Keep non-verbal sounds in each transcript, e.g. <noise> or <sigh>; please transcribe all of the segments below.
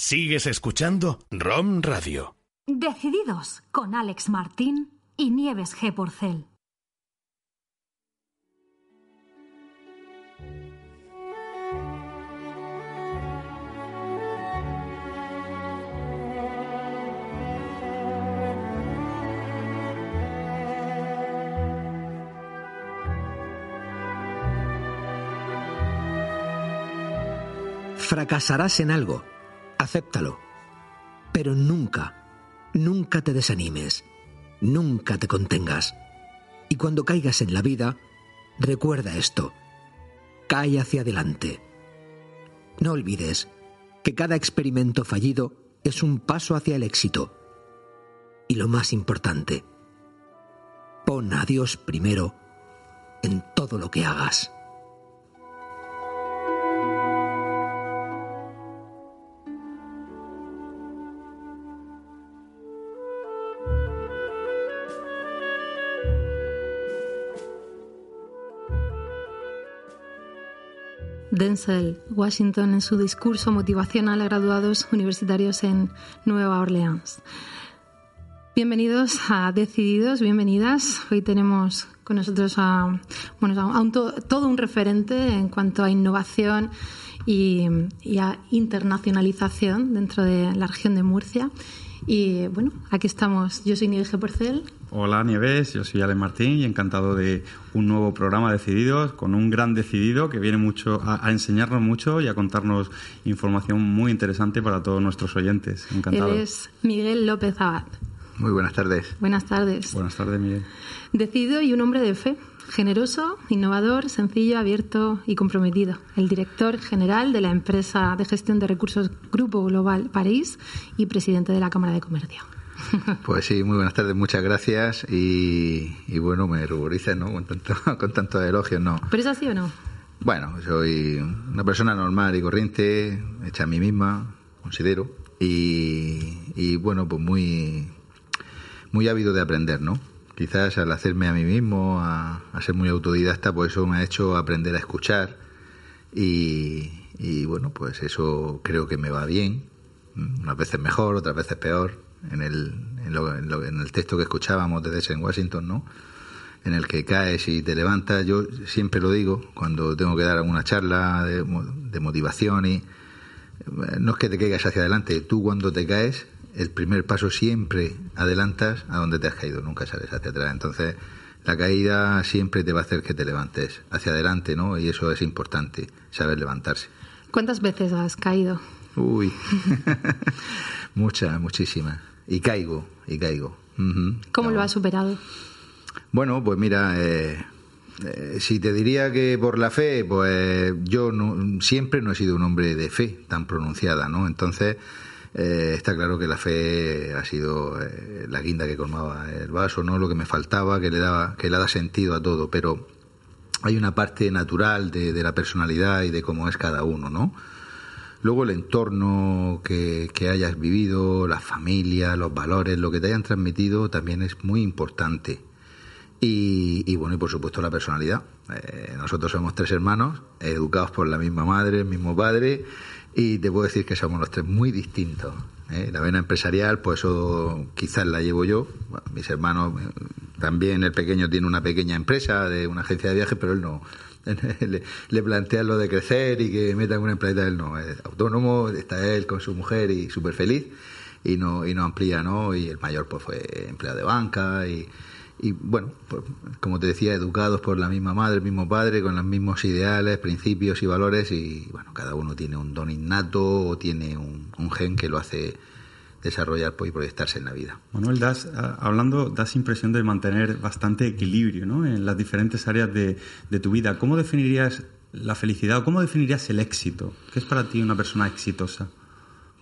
Sigues escuchando ROM Radio. Decididos con Alex Martín y Nieves G. Porcel. Fracasarás en algo, acéptalo, pero nunca, nunca te desanimes, nunca te contengas. Y cuando caigas en la vida, recuerda esto, cae hacia adelante. No olvides que cada experimento fallido es un paso hacia el éxito. Y lo más importante, pon a Dios primero en todo lo que hagas. Denzel Washington en su discurso motivacional a graduados universitarios en Nueva Orleans. Bienvenidos a Decididos, bienvenidas. Hoy tenemos con nosotros a, bueno, todo un referente en cuanto a innovación y, a internacionalización dentro de la región de Murcia. Y bueno, aquí estamos. Yo soy Nieves G. Porcel. Hola Nieves, yo soy Ale Martín y encantado de un nuevo programa Decididos con un gran decidido que viene mucho a, a, enseñarnos mucho y a contarnos información muy interesante para todos nuestros oyentes. Encantado. Él es Miguel López Abad. Muy buenas tardes. Buenas tardes. Buenas tardes, Miguel. Decidido y un hombre de fe. Generoso, innovador, sencillo, abierto y comprometido. El director general de la empresa de gestión de recursos Grupo Global París y presidente de la Cámara de Comercio. <laughs> Pues sí, muy buenas tardes, muchas gracias y, y bueno, me ruboriza, ¿no? Con tanto, <laughs> con tantos elogios, ¿no? ¿Pero es así o no? Bueno, soy una persona normal y corriente, hecha a mí misma, considero, y, y bueno, pues muy, muy ávido de aprender, ¿no? Quizás al hacerme a mí mismo, a, a, ser muy autodidacta, pues eso me ha hecho aprender a escuchar y, y, bueno, pues eso creo que me va bien, unas veces mejor, otras veces peor, en el, en, lo, en, lo, en el texto que escuchábamos desde en Washington, ¿no? En el que caes y te levantas, yo siempre lo digo cuando tengo que dar alguna charla de, de motivación y no es que te caigas hacia adelante, tú cuando te caes el primer paso siempre adelantas a donde te has caído, nunca sales hacia atrás. Entonces, la caída siempre te va a hacer que te levantes hacia adelante, ¿no? Y eso es importante, saber levantarse. ¿Cuántas veces has caído? Uy, <laughs> muchas, muchísimas. Y caigo, y caigo. Uh -huh. ¿Cómo no. lo has superado? Bueno, pues mira, eh, eh, si te diría que por la fe, pues yo no, siempre no he sido un hombre de fe tan pronunciada, ¿no? Entonces, eh, está claro que la fe ha sido eh, la guinda que colmaba el vaso, no lo que me faltaba, que le daba, que le da sentido a todo, pero hay una parte natural de, de la personalidad y de cómo es cada uno, ¿no? Luego el entorno que, que, hayas vivido, la familia, los valores, lo que te hayan transmitido también es muy importante. Y, y bueno, y por supuesto la personalidad. Eh, nosotros somos tres hermanos, educados por la misma madre, el mismo padre, y te puedo decir que somos los tres muy distintos. ¿eh? La vena empresarial, pues eso quizás la llevo yo. Mis hermanos, también el pequeño tiene una pequeña empresa de una agencia de viajes, pero él no. <laughs> le, le plantean lo de crecer y que metan una empresa, él no. Es autónomo, está él con su mujer y súper feliz y no, y no amplía, ¿no? Y el mayor pues fue empleado de banca y y bueno, pues, como te decía, educados por la misma madre, el mismo padre, con los mismos ideales, principios y valores y bueno, cada uno tiene un don innato o tiene un, un gen que lo hace desarrollar pues, y proyectarse en la vida. Manuel, das, hablando, das impresión de mantener bastante equilibrio ¿no? en las diferentes áreas de, de tu vida. ¿Cómo definirías la felicidad o cómo definirías el éxito? ¿Qué es para ti una persona exitosa?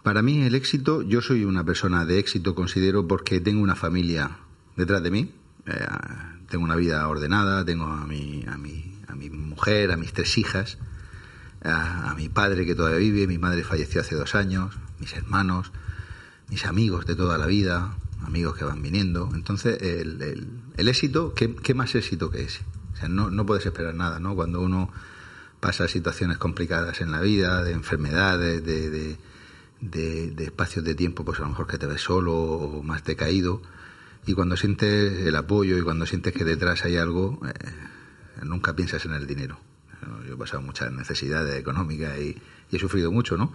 Para mí el éxito, yo soy una persona de éxito, considero, porque tengo una familia detrás de mí, eh, tengo una vida ordenada, tengo a mi, a mi, a mi mujer, a mis tres hijas, a, mi padre que todavía vive, mi madre falleció hace dos años, mis hermanos, mis amigos de toda la vida, amigos que van viniendo. Entonces, el, el, el éxito, ¿qué, ¿qué, más éxito que ese? O sea, no, no puedes esperar nada, ¿no? Cuando uno pasa situaciones complicadas en la vida, de enfermedades, de, de de, espacios de tiempo, pues a lo mejor que te ves solo o más decaído. Y cuando sientes el apoyo y cuando sientes que detrás hay algo, eh, nunca piensas en el dinero. Yo he pasado muchas necesidades económicas y, y he sufrido mucho, ¿no?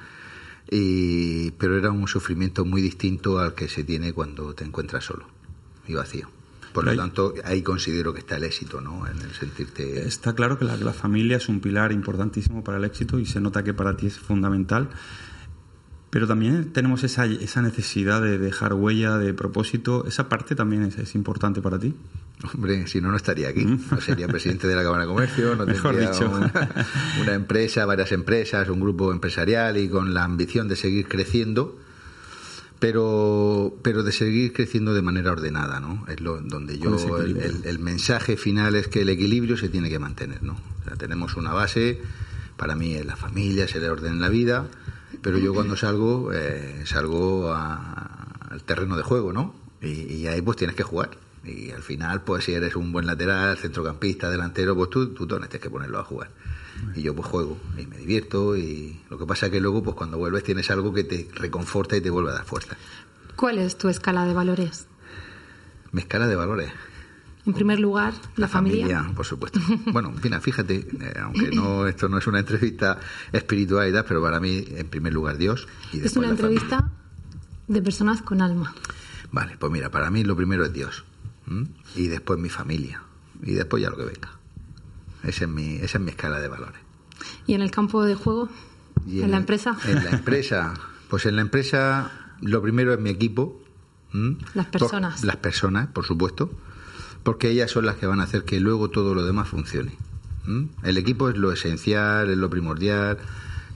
Y, pero era un sufrimiento muy distinto al que se tiene cuando te encuentras solo y vacío. Por lo tanto, ahí considero que está el éxito, ¿no? En el sentirte. Está claro que la, la, familia es un pilar importantísimo para el éxito y se nota que para ti es fundamental. Pero también tenemos esa, esa necesidad de dejar huella, de propósito. ¿Esa parte también es, es importante para ti? Hombre, si no, no estaría aquí. Mm. No sería presidente de la Cámara de Comercio, no <laughs> tendría una, una, empresa, varias empresas, un grupo empresarial y con la ambición de seguir creciendo, pero, pero de seguir creciendo de manera ordenada, ¿no? Es lo, donde yo, el, el, el, mensaje final es que el equilibrio se tiene que mantener, ¿no? O sea, tenemos una base, para mí es la familia, es el orden en la vida, pero yo cuando salgo, eh, salgo a, al terreno de juego, ¿no? Y, y ahí pues tienes que jugar y al final, pues si eres un buen lateral, centrocampista, delantero, pues tú, tú tienes que ponerlo a jugar. Y yo pues juego y me divierto y lo que pasa es que luego pues cuando vuelves tienes algo que te reconforta y te vuelve a dar fuerza. ¿Cuál es tu escala de valores? Mi escala de valores. En primer lugar, la, familia. Por supuesto. <laughs> Bueno, mira, fíjate, eh, aunque no esto no es una entrevista espiritual y tal, pero para mí, en primer lugar, Dios. Y es una entrevista de personas con alma. Vale, pues mira, para mí lo primero es Dios y después mi familia y después ya lo que venga. Esa es mi, esa es mi escala de valores. ¿Y en el campo de juego? ¿En, la empresa? En la empresa, <laughs> pues en la empresa lo primero es mi equipo. Las personas. las personas, por supuesto, porque ellas son las que van a hacer que luego todo lo demás funcione. El equipo es lo esencial, es lo primordial,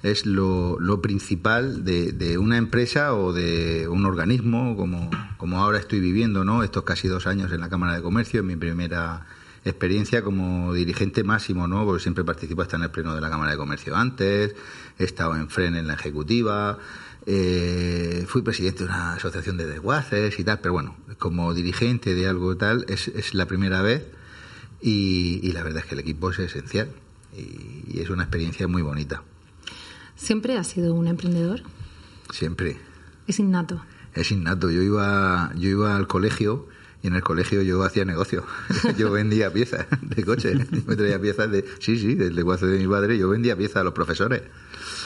es lo, lo principal de, de, una empresa o de un organismo, como, como ahora estoy viviendo, ¿no? Estos casi dos años en la Cámara de Comercio, en mi primera experiencia como dirigente máximo, ¿no? Porque siempre participo hasta en el pleno de la Cámara de Comercio antes, he estado en FREN en la ejecutiva, eh, fui presidente de una asociación de desguaces y tal, pero bueno, como dirigente de algo tal, es, es la primera vez y, y, la verdad es que el equipo es esencial y, y es una experiencia muy bonita. ¿Siempre has sido un emprendedor? Siempre. Es innato. Es innato. Yo iba, yo iba al colegio y en el colegio yo hacía negocio. <laughs> yo vendía piezas de coche. me <laughs> traía piezas de. Sí, sí, del negocio de mi padre. Yo vendía piezas a los profesores.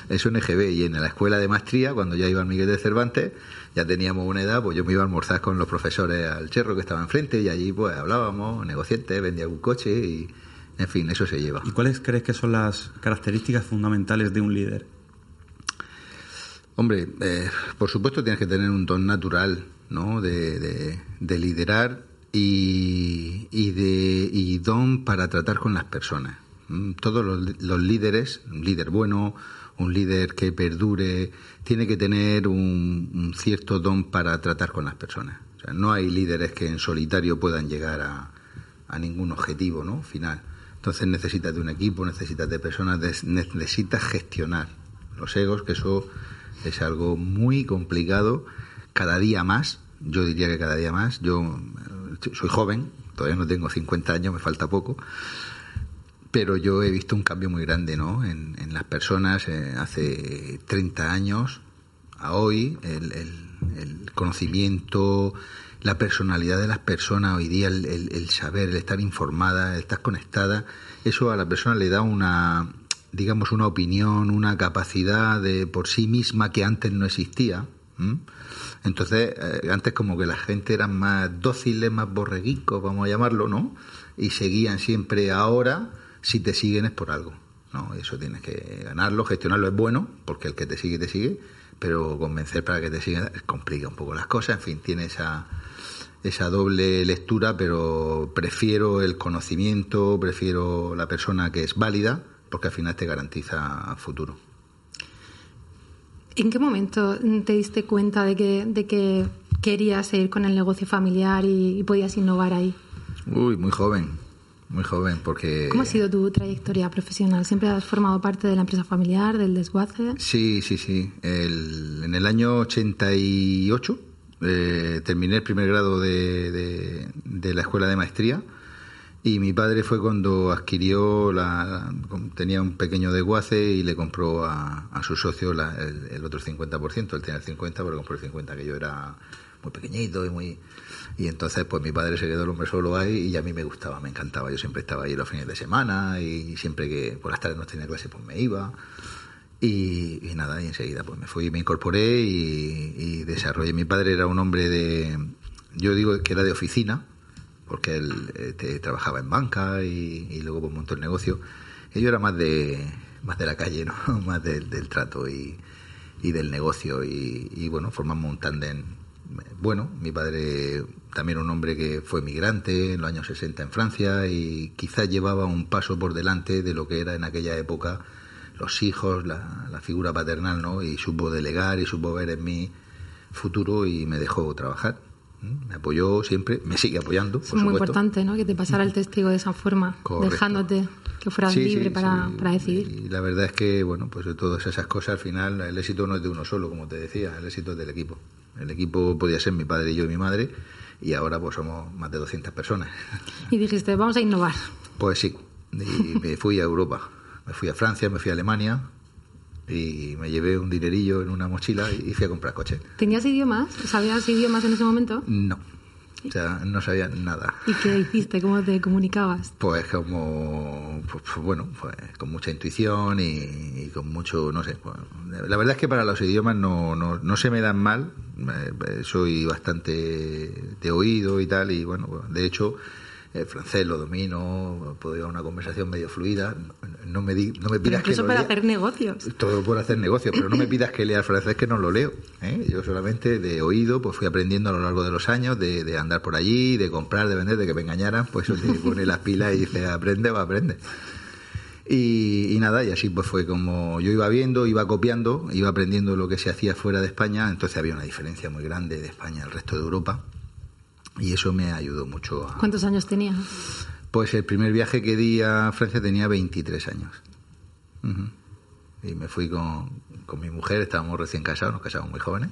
Eso en EGB. Y en la escuela de maestría, cuando ya iba al Miguel de Cervantes, ya teníamos una edad, pues yo me iba a almorzar con los profesores al cherro que estaba enfrente y allí pues hablábamos, negociantes, vendía un coche y. En fin, eso se lleva. ¿Y cuáles crees que son las características fundamentales de un líder? Hombre, eh, por supuesto tienes que tener un don natural, ¿no? De, de, de liderar y, y, de, y don para tratar con las personas. Mm, todos los, los, líderes, un líder bueno, un líder que perdure, tiene que tener un, un, cierto don para tratar con las personas. O sea, no hay líderes que en solitario puedan llegar a, a ningún objetivo, ¿no? Final. Entonces necesitas de un equipo, necesitas de personas, necesitas gestionar los egos, que eso es algo muy complicado, cada día más, yo diría que cada día más, yo soy joven, todavía no tengo 50 años, me falta poco, pero yo he visto un cambio muy grande ¿no? en, en las personas eh, hace 30 años a hoy, el, el, el, conocimiento, la personalidad de las personas hoy día, el, el, saber, el estar informada, el estar conectada, eso a la persona le da una, digamos, una opinión, una capacidad de por sí misma que antes no existía. Entonces, eh, antes como que la gente era más dóciles, más borreguicos, vamos a llamarlo, ¿no? Y seguían siempre ahora, si te siguen es por algo. No, eso tienes que ganarlo, gestionarlo es bueno, porque el que te sigue, te sigue, pero convencer para que te siga complica un poco las cosas, en fin, tiene esa, esa doble lectura, pero prefiero el conocimiento, prefiero la persona que es válida, porque al final te garantiza futuro. ¿En qué momento te diste cuenta de que, de que querías seguir con el negocio familiar y, y, podías innovar ahí? Uy, muy joven, muy joven, porque... ¿Cómo ha sido tu trayectoria profesional? ¿Siempre has formado parte de la empresa familiar, del desguace? Sí, sí, sí. El, en el año 88 eh, terminé el primer grado de, de, de la escuela de maestría Y mi padre fue cuando adquirió, la, tenía un pequeño desguace y le compró a, su socio el, otro 50%. Él tenía el 50%, pero compró el 50%, que yo era muy pequeñito y muy... Y entonces pues mi padre se quedó el hombre solo ahí y a mí me gustaba, me encantaba. Yo siempre estaba ahí los fines de semana y siempre que por las tardes no tenía clase pues me iba. Y, nada, y enseguida pues me fui, me incorporé y, y desarrollé. Mi padre era un hombre de, yo digo que era de oficina, porque él eh, trabajaba en banca y, luego pues, montó el negocio. Y yo era más de, más de la calle, <laughs> ¿no? más del, trato y, del negocio. Y, bueno, formamos un tándem bueno. Mi padre también un hombre que fue migrante en los años 60 en Francia y quizás llevaba un paso por delante de lo que era en aquella época los hijos, la, la figura paternal, ¿no? Y supo delegar y supo ver en mí futuro y me dejó trabajar me apoyó siempre, me sigue apoyando. Es muy importante, ¿no? Que te pasara el testigo de esa forma, dejándote que fueras libre para, para, decidir. Y la verdad es que, bueno, pues de todas esas cosas, al final, el éxito no es de uno solo, como te decía, el éxito es del equipo. El equipo podía ser mi padre y yo y mi madre, y ahora pues somos más de 200 personas. Y dijiste, vamos a innovar. Pues sí, y me fui a Europa. Me fui a Francia, me fui a Alemania, y me llevé un dinerillo en una mochila y fui a comprar coche. ¿Tenías idiomas? ¿Sabías idiomas en ese momento? No. O sea, no sabía nada. ¿Y qué hiciste? ¿Cómo te comunicabas? Pues pues, pues, bueno, pues con mucha intuición y, con mucho, no sé. Pues, la verdad es que para los idiomas no, no, no se me dan mal. Eh, soy bastante de oído y tal. Y bueno, de hecho, el francés lo domino, puedo llevar una conversación medio fluida. No me, di, no me pidas pero que. Para hacer negocios. Todo por hacer negocios, pero no me <laughs> pidas que lea el francés que no lo leo. ¿eh? Yo solamente de oído, pues fui aprendiendo a lo largo de los años, de, andar por allí, de comprar, de vender, de que me engañaran, pues eso se pone las pilas y dice aprende o aprende. Y, y, nada, y así pues fue como yo iba viendo, iba copiando, iba aprendiendo lo que se hacía fuera de España, entonces había una diferencia muy grande de España al resto de Europa y eso me ayudó mucho. A... ¿Cuántos años tenía? Pues el primer viaje que di a Francia tenía 23 años. Y me fui con, con, mi mujer, estábamos recién casados, nos casamos muy jóvenes,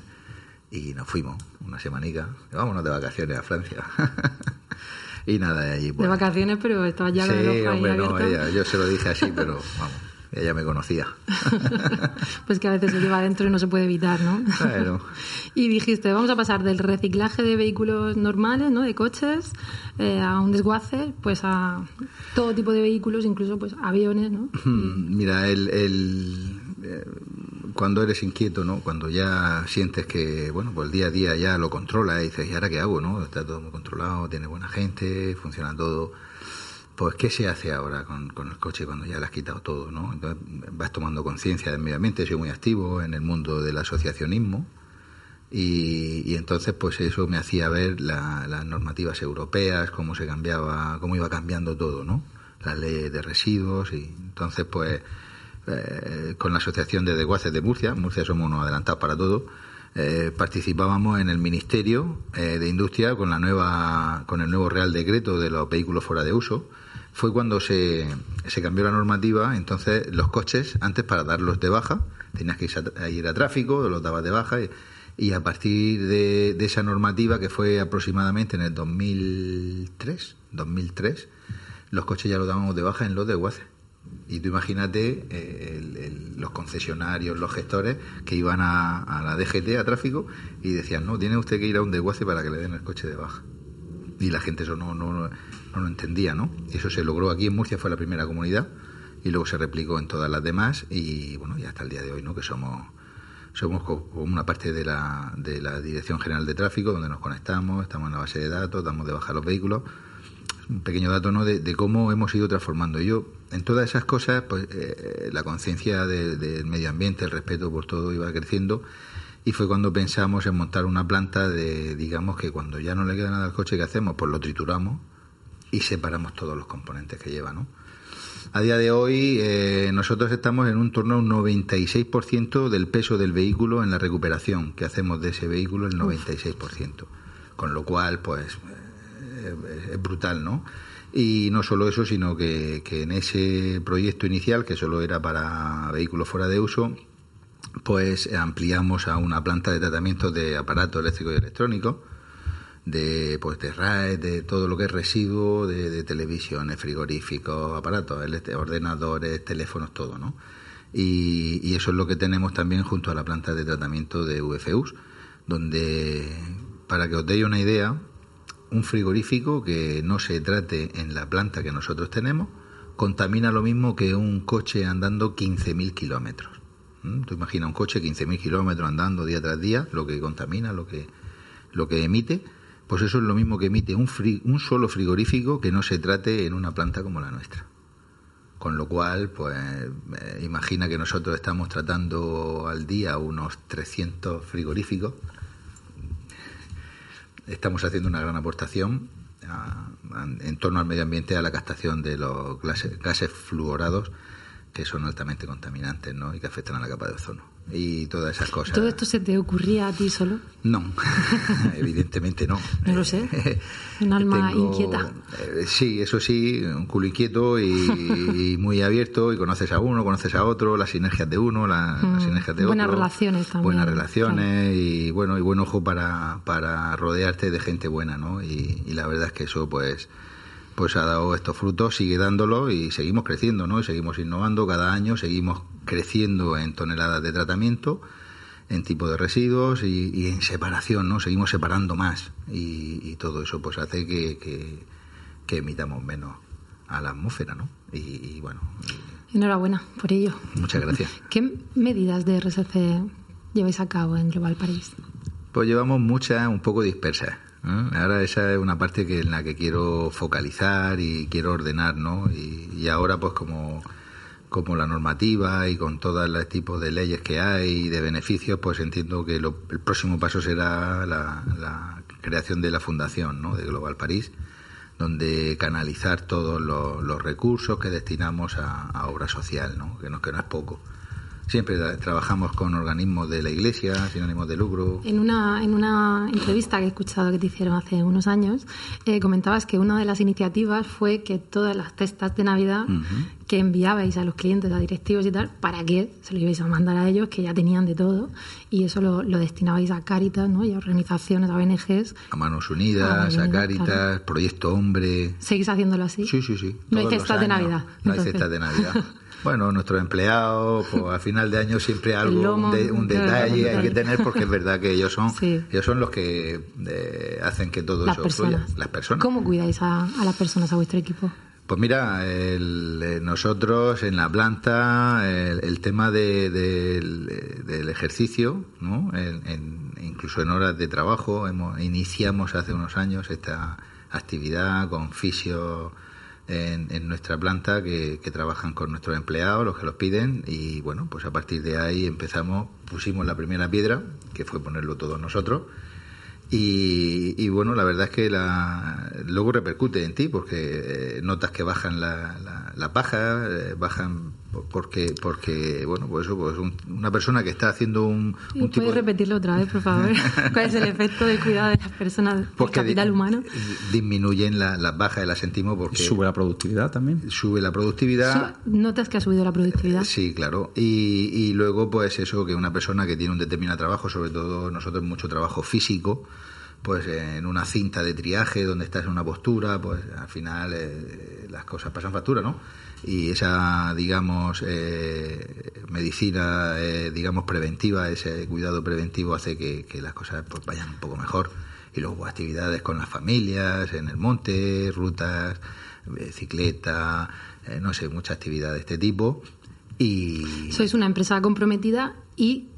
y nos fuimos una semanica. Vámonos de vacaciones a Francia. <laughs> y nada, de allí. De vacaciones, pero estaba ya sí, hombre, no, yo se lo dije así, pero vamos ella me conocía. <laughs> pues que a veces se lleva adentro y no se puede evitar, ¿no? Claro. <laughs> y dijiste, vamos a pasar del reciclaje de vehículos normales, ¿no? De coches, eh, a un desguace, pues a todo tipo de vehículos, incluso pues aviones, ¿no? <laughs> Mira, el, el eh, cuando eres inquieto, ¿no? Cuando ya sientes que, bueno, pues el día a día ya lo controla y dices, ¿y ahora qué hago, no? Está todo muy controlado, tiene buena gente, funciona todo pues ¿qué se hace ahora con, el coche cuando ya le has quitado todo? ¿no? Entonces vas tomando conciencia del medio ambiente, soy muy activo en el mundo del asociacionismo y, entonces pues eso me hacía ver las normativas europeas, cómo se cambiaba, cómo iba cambiando todo, ¿no? Las leyes de residuos y entonces pues eh, con la asociación de desguaces de Murcia, Murcia somos unos adelantados para todo, eh, participábamos en el Ministerio eh, de Industria con la nueva con el nuevo Real Decreto de los vehículos fuera de uso fue cuando se, se cambió la normativa, entonces los coches, antes para darlos de baja, tenías que ir a, tráfico, los dabas de baja, y, a partir de, esa normativa, que fue aproximadamente en el 2003, 2003, los coches ya los dábamos de baja en los desguaces. Y tú imagínate eh, los concesionarios, los gestores que iban a, a, la DGT, a tráfico, y decían, no, tiene usted que ir a un desguace para que le den el coche de baja. Y la gente eso no, no, no lo entendía, ¿no? Eso se logró aquí en Murcia, fue la primera comunidad, y luego se replicó en todas las demás, y bueno, y hasta el día de hoy, ¿no? Que somos somos como una parte de la, de la Dirección General de Tráfico, donde nos conectamos, estamos en la base de datos, damos de baja los vehículos. Un pequeño dato ¿no? de, cómo hemos ido transformando. Yo, en todas esas cosas, pues eh, la conciencia del medio ambiente, el respeto por todo iba creciendo. Y fue cuando pensamos en montar una planta de, digamos que cuando ya no le queda nada al coche, ¿qué hacemos? Pues lo trituramos y separamos todos los componentes que lleva, ¿no? A día de hoy eh, nosotros estamos en un torno a un 96% del peso del vehículo en la recuperación que hacemos de ese vehículo, el 96%. Con lo cual, pues, eh, es brutal, ¿no? Y no solo eso, sino que, que en ese proyecto inicial, que solo era para vehículos fuera de uso, pues ampliamos a una planta de tratamiento de aparatos eléctricos y electrónicos de pues de RAE, de todo lo que es residuo de, televisiones, frigoríficos, aparatos, ordenadores, teléfonos, todo, ¿no? Y, y, eso es lo que tenemos también junto a la planta de tratamiento de VFUs, donde, para que os deis una idea, un frigorífico que no se trate en la planta que nosotros tenemos contamina lo mismo que un coche andando 15.000 kilómetros. ¿Mm? Tú imaginas un coche 15.000 kilómetros andando día tras día, lo que contamina, lo que, lo que emite, pues eso es lo mismo que emite un, solo frigorífico que no se trate en una planta como la nuestra. Con lo cual, pues eh, imagina que nosotros estamos tratando al día unos 300 frigoríficos estamos haciendo una gran aportación en torno al medio ambiente a la captación de los gases, fluorados que son altamente contaminantes ¿no? y que afectan a la capa de ozono y todas esas cosas. ¿Todo esto se te ocurría a ti solo? No, <laughs> evidentemente no. No lo sé. <laughs> Un alma inquieta. Eh, sí, eso sí, un culo inquieto <laughs> y, muy abierto y conoces a uno, conoces a otro, las sinergias de uno, las, mm, sinergias de buenas otro. Buenas relaciones también. Buenas relaciones y bueno, y buen ojo para, para rodearte de gente buena, ¿no? Y, y la verdad es que eso pues pues ha dado estos frutos, sigue dándolo y seguimos creciendo, ¿no? Y seguimos innovando cada año, seguimos creciendo en toneladas de tratamiento, en tipo de residuos y, en separación, ¿no? Seguimos separando más y, todo eso pues hace que, que, emitamos menos a la atmósfera, ¿no? Y, bueno. Enhorabuena por ello. Muchas gracias. <laughs> ¿Qué medidas de RSC lleváis a cabo en Global París? Pues llevamos muchas un poco dispersas. Ahora esa es una parte que en la que quiero focalizar y quiero ordenar, ¿no? Y, ahora pues como, como la normativa y con todos los tipos de leyes que hay y de beneficios, pues entiendo que el próximo paso será la, creación de la fundación, ¿no? De Global París donde canalizar todos los, recursos que destinamos a, a, obra social, ¿no? Que, no, que no es poco. Siempre trabajamos con organismos de la Iglesia, sin ánimo de lucro. En una, en una entrevista que he escuchado que te hicieron hace unos años, eh, comentabas que una de las iniciativas fue que todas las cestas de Navidad que enviabais a los clientes, a directivos y tal, ¿para qué? Se lo ibais a mandar a ellos, que ya tenían de todo, y eso lo, destinabais a Cáritas ¿no? y a organizaciones, a ONGs. A Manos Unidas, a, Cáritas, Proyecto Hombre. ¿Seguís haciéndolo así? Sí, sí, sí. No hay cestas de Navidad. No hay cestas de Navidad. <laughs> Bueno, nuestros empleados, pues al final de año siempre algo, un, detalle hay que tener porque es verdad que ellos son, ellos son los que eh, hacen que todo eso fluya. Las personas. ¿Cómo cuidáis a, las personas, a vuestro equipo? Pues mira, eh, nosotros en la planta, el, tema del ejercicio, ¿no? incluso en horas de trabajo, hemos, iniciamos hace unos años esta actividad con fisio en, nuestra planta que, trabajan con nuestros empleados, los que los piden, y bueno, pues a partir de ahí empezamos, pusimos la primera piedra, que fue ponerlo todos nosotros, y, bueno, la verdad es que la, luego repercute en ti porque eh, notas que bajan la, la, paja, eh, bajan porque, porque bueno, pues eso, pues una persona que está haciendo un, un ¿Puedes repetirlo otra vez, por favor? <laughs> ¿Cuál es el efecto de cuidado de las personas, porque capital humano? Disminuyen las bajas y las sentimos porque... Sube la productividad también. Sube la productividad. ¿Notas que ha subido la productividad? Sí, claro. Y, y luego, pues eso, que una persona que tiene un determinado trabajo, sobre todo nosotros mucho trabajo físico, pues en una cinta de triaje donde estás en una postura, pues al final eh, las cosas pasan factura, ¿no? Y esa, digamos, eh, medicina, eh, digamos, preventiva, ese cuidado preventivo hace que, las cosas pues, vayan un poco mejor. Y luego actividades con las familias, en el monte, rutas, bicicleta, no sé, mucha actividad de este tipo. Y... Sois una empresa comprometida y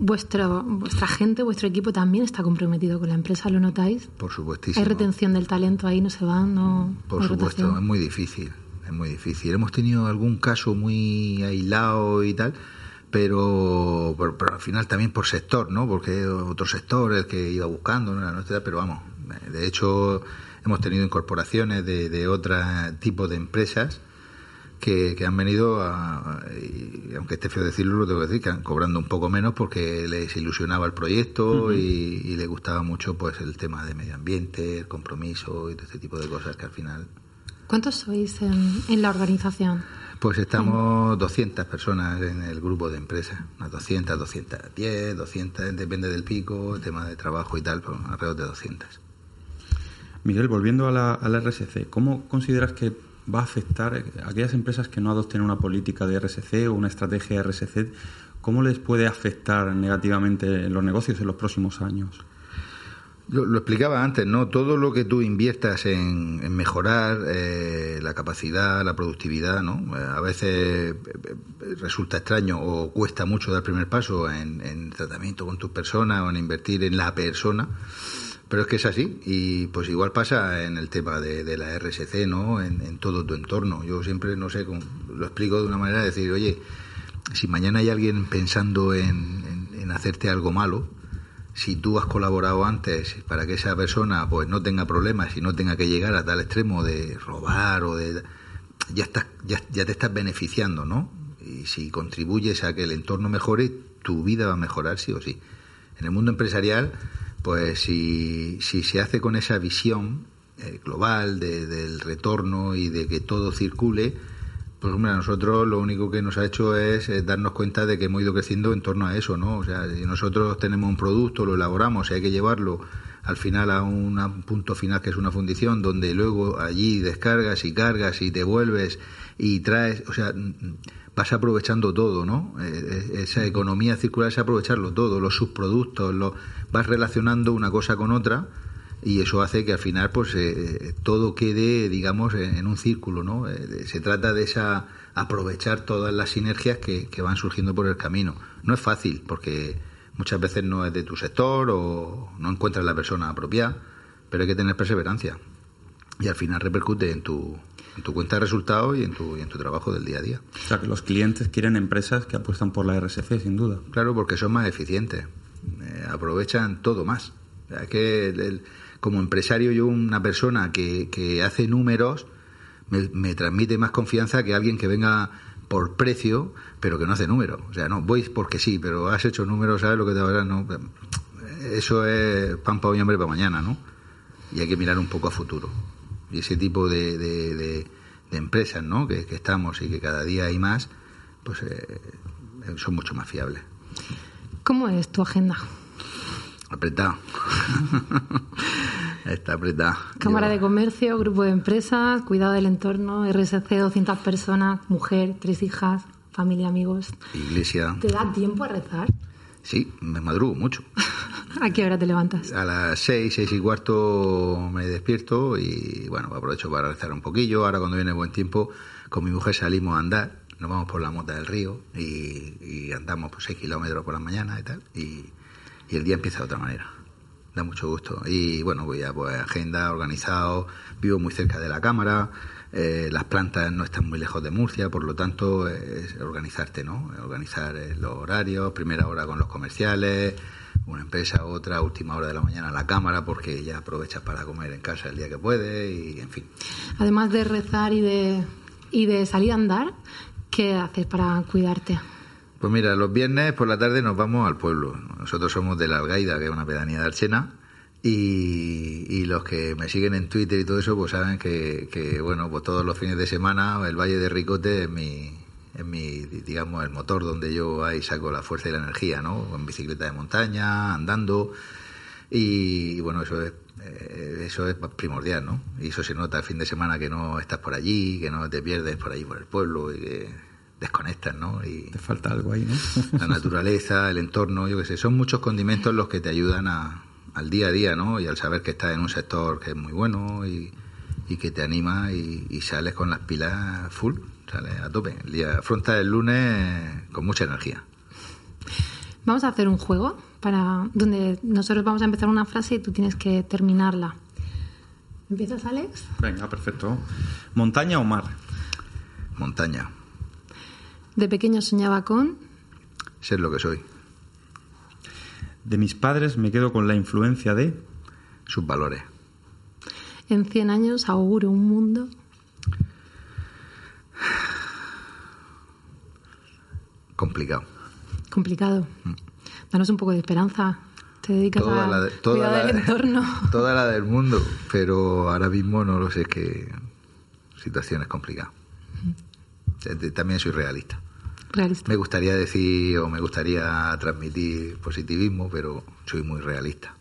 Vuestro, vuestra gente, vuestro equipo también está comprometido con la empresa, ¿lo notáis? Por supuestísimo. ¿Hay retención del talento ahí? ¿No se van? No, Por supuesto, es muy difícil, es muy difícil. Hemos tenido algún caso muy aislado y tal, pero, pero, al final también por sector, ¿no? Porque otro sector el que iba buscando, no era pero vamos, de hecho hemos tenido incorporaciones de, de otro tipo de empresas que, han venido, a, aunque esté feo decirlo, lo tengo que decir, que han cobrando un poco menos porque les ilusionaba el proyecto y, y, les gustaba mucho pues el tema de medio ambiente, el compromiso y todo este tipo de cosas que al final... ¿Cuántos sois en, en la organización? Pues estamos 200 personas en el grupo de empresas, unas 200, 210, 200, depende del pico, tema de trabajo y tal, pero alrededor de 200. Miguel, volviendo a la, a la RSC, ¿cómo consideras que va a afectar a aquellas empresas que no adopten una política de RSC o una estrategia de RSC? ¿Cómo les puede afectar negativamente en los negocios en los próximos años? Lo, explicaba antes, ¿no? Todo lo que tú inviertas en, mejorar eh, la capacidad, la productividad, ¿no? Eh, a veces eh, resulta extraño o cuesta mucho dar primer paso en, en, tratamiento con tus personas o en invertir en la persona, pero es que es así y pues igual pasa en el tema de, la RSC, ¿no? En, todo tu entorno. Yo siempre, no sé, lo explico de una manera de decir, oye, si mañana hay alguien pensando en, hacerte algo malo, si tú has colaborado antes para que esa persona pues no tenga problemas y no tenga que llegar a tal extremo de robar o de ya estás ya te estás beneficiando no y si contribuyes a que el entorno mejore tu vida va a mejorar sí o sí en el mundo empresarial pues si, si se hace con esa visión eh, global de, del retorno y de que todo circule pues hombre, a nosotros lo único que nos ha hecho es eh, darnos cuenta de que hemos ido creciendo en torno a eso, ¿no? O sea, si nosotros tenemos un producto, lo elaboramos y hay que llevarlo al final a un punto final que es una fundición, donde luego allí descargas y cargas y te vuelves y traes, o sea, vas aprovechando todo, ¿no? Eh, esa economía circular es aprovecharlo todo, los subproductos, lo, vas relacionando una cosa con otra y eso hace que al final pues eh, todo quede digamos en, en un círculo no eh, se trata de esa aprovechar todas las sinergias que, que, van surgiendo por el camino no es fácil porque muchas veces no es de tu sector o no encuentras la persona apropiada pero hay que tener perseverancia y al final repercute en tu en tu cuenta de resultados y en tu, y en tu trabajo del día a día. O sea, que los clientes quieren empresas que apuestan por la RSC, sin duda. Claro, porque son más eficientes, eh, aprovechan todo más. O que como empresario yo una persona que, que hace números me, transmite más confianza que alguien que venga por precio pero que no hace números o sea no voy porque sí pero has hecho números sabes lo que te va a dar no eso es pan para hoy hambre para mañana no y hay que mirar un poco a futuro. Y ese tipo de, de, empresas no que, que, estamos y que cada día hay más pues eh, son mucho más fiables ¿cómo es tu agenda? apretado. <laughs> Está apretado. Cámara Yo... de Comercio, Grupo de Empresas, Cuidado del Entorno, RSC, 200 personas, mujer, tres hijas, familia, amigos. Iglesia. ¿Te da tiempo a rezar? Sí, me madrugo mucho. <laughs> ¿A qué hora te levantas? A las seis, seis y cuarto me despierto y bueno, aprovecho para rezar un poquillo. Ahora cuando viene buen tiempo, con mi mujer salimos a andar, nos vamos por la mota del río y, andamos por seis kilómetros por la mañana y tal. Y, el día empieza de otra manera. Da mucho gusto. Y bueno, voy a pues agenda, organizado, vivo muy cerca de la cámara, eh, las plantas no están muy lejos de Murcia, por lo tanto es organizarte, ¿no? Organizar los horarios, primera hora con los comerciales, una empresa, otra, última hora de la mañana la cámara, porque ya aprovechas para comer en casa el día que puedes y en fin. Además de rezar y de, y de salir a andar, ¿qué haces para cuidarte? Pues mira, los viernes por la tarde nos vamos al pueblo. Nosotros somos de la Algaida, que es una pedanía de Archena, y, los que me siguen en Twitter y todo eso, pues saben que, bueno, pues todos los fines de semana el Valle de Ricote es mi, es mi, digamos, el motor donde yo ahí saco la fuerza y la energía, ¿no? En bicicleta de montaña, andando, y, y bueno, eso es eso es primordial, ¿no? Y eso se nota el fin de semana que no estás por allí, que no te pierdes por allí por el pueblo y que desconectas, ¿no? Y te falta algo ahí, ¿no? la naturaleza, el entorno, yo qué sé, son muchos condimentos los que te ayudan a, al día a día, ¿no? Y al saber que estás en un sector que es muy bueno y, y que te anima y, y, sales con las pilas full, sales a tope. El día afronta el lunes con mucha energía. Vamos a hacer un juego para donde nosotros vamos a empezar una frase y tú tienes que terminarla. ¿Empiezas, Alex? Venga, perfecto. ¿Montaña o mar? Montaña. De pequeño soñaba con... Ser lo que soy. De mis padres me quedo con la influencia de... Sus valores. En 100 años auguro un mundo... Complicado. Complicado. Mm. Danos un poco de esperanza. Te dedicas toda a la de, toda cuidar la, del <laughs> entorno. Toda la del mundo, pero ahora mismo no lo sé, que situación es complicada. También soy realista. Realista. Me gustaría decir o me gustaría transmitir positivismo, pero soy muy realista.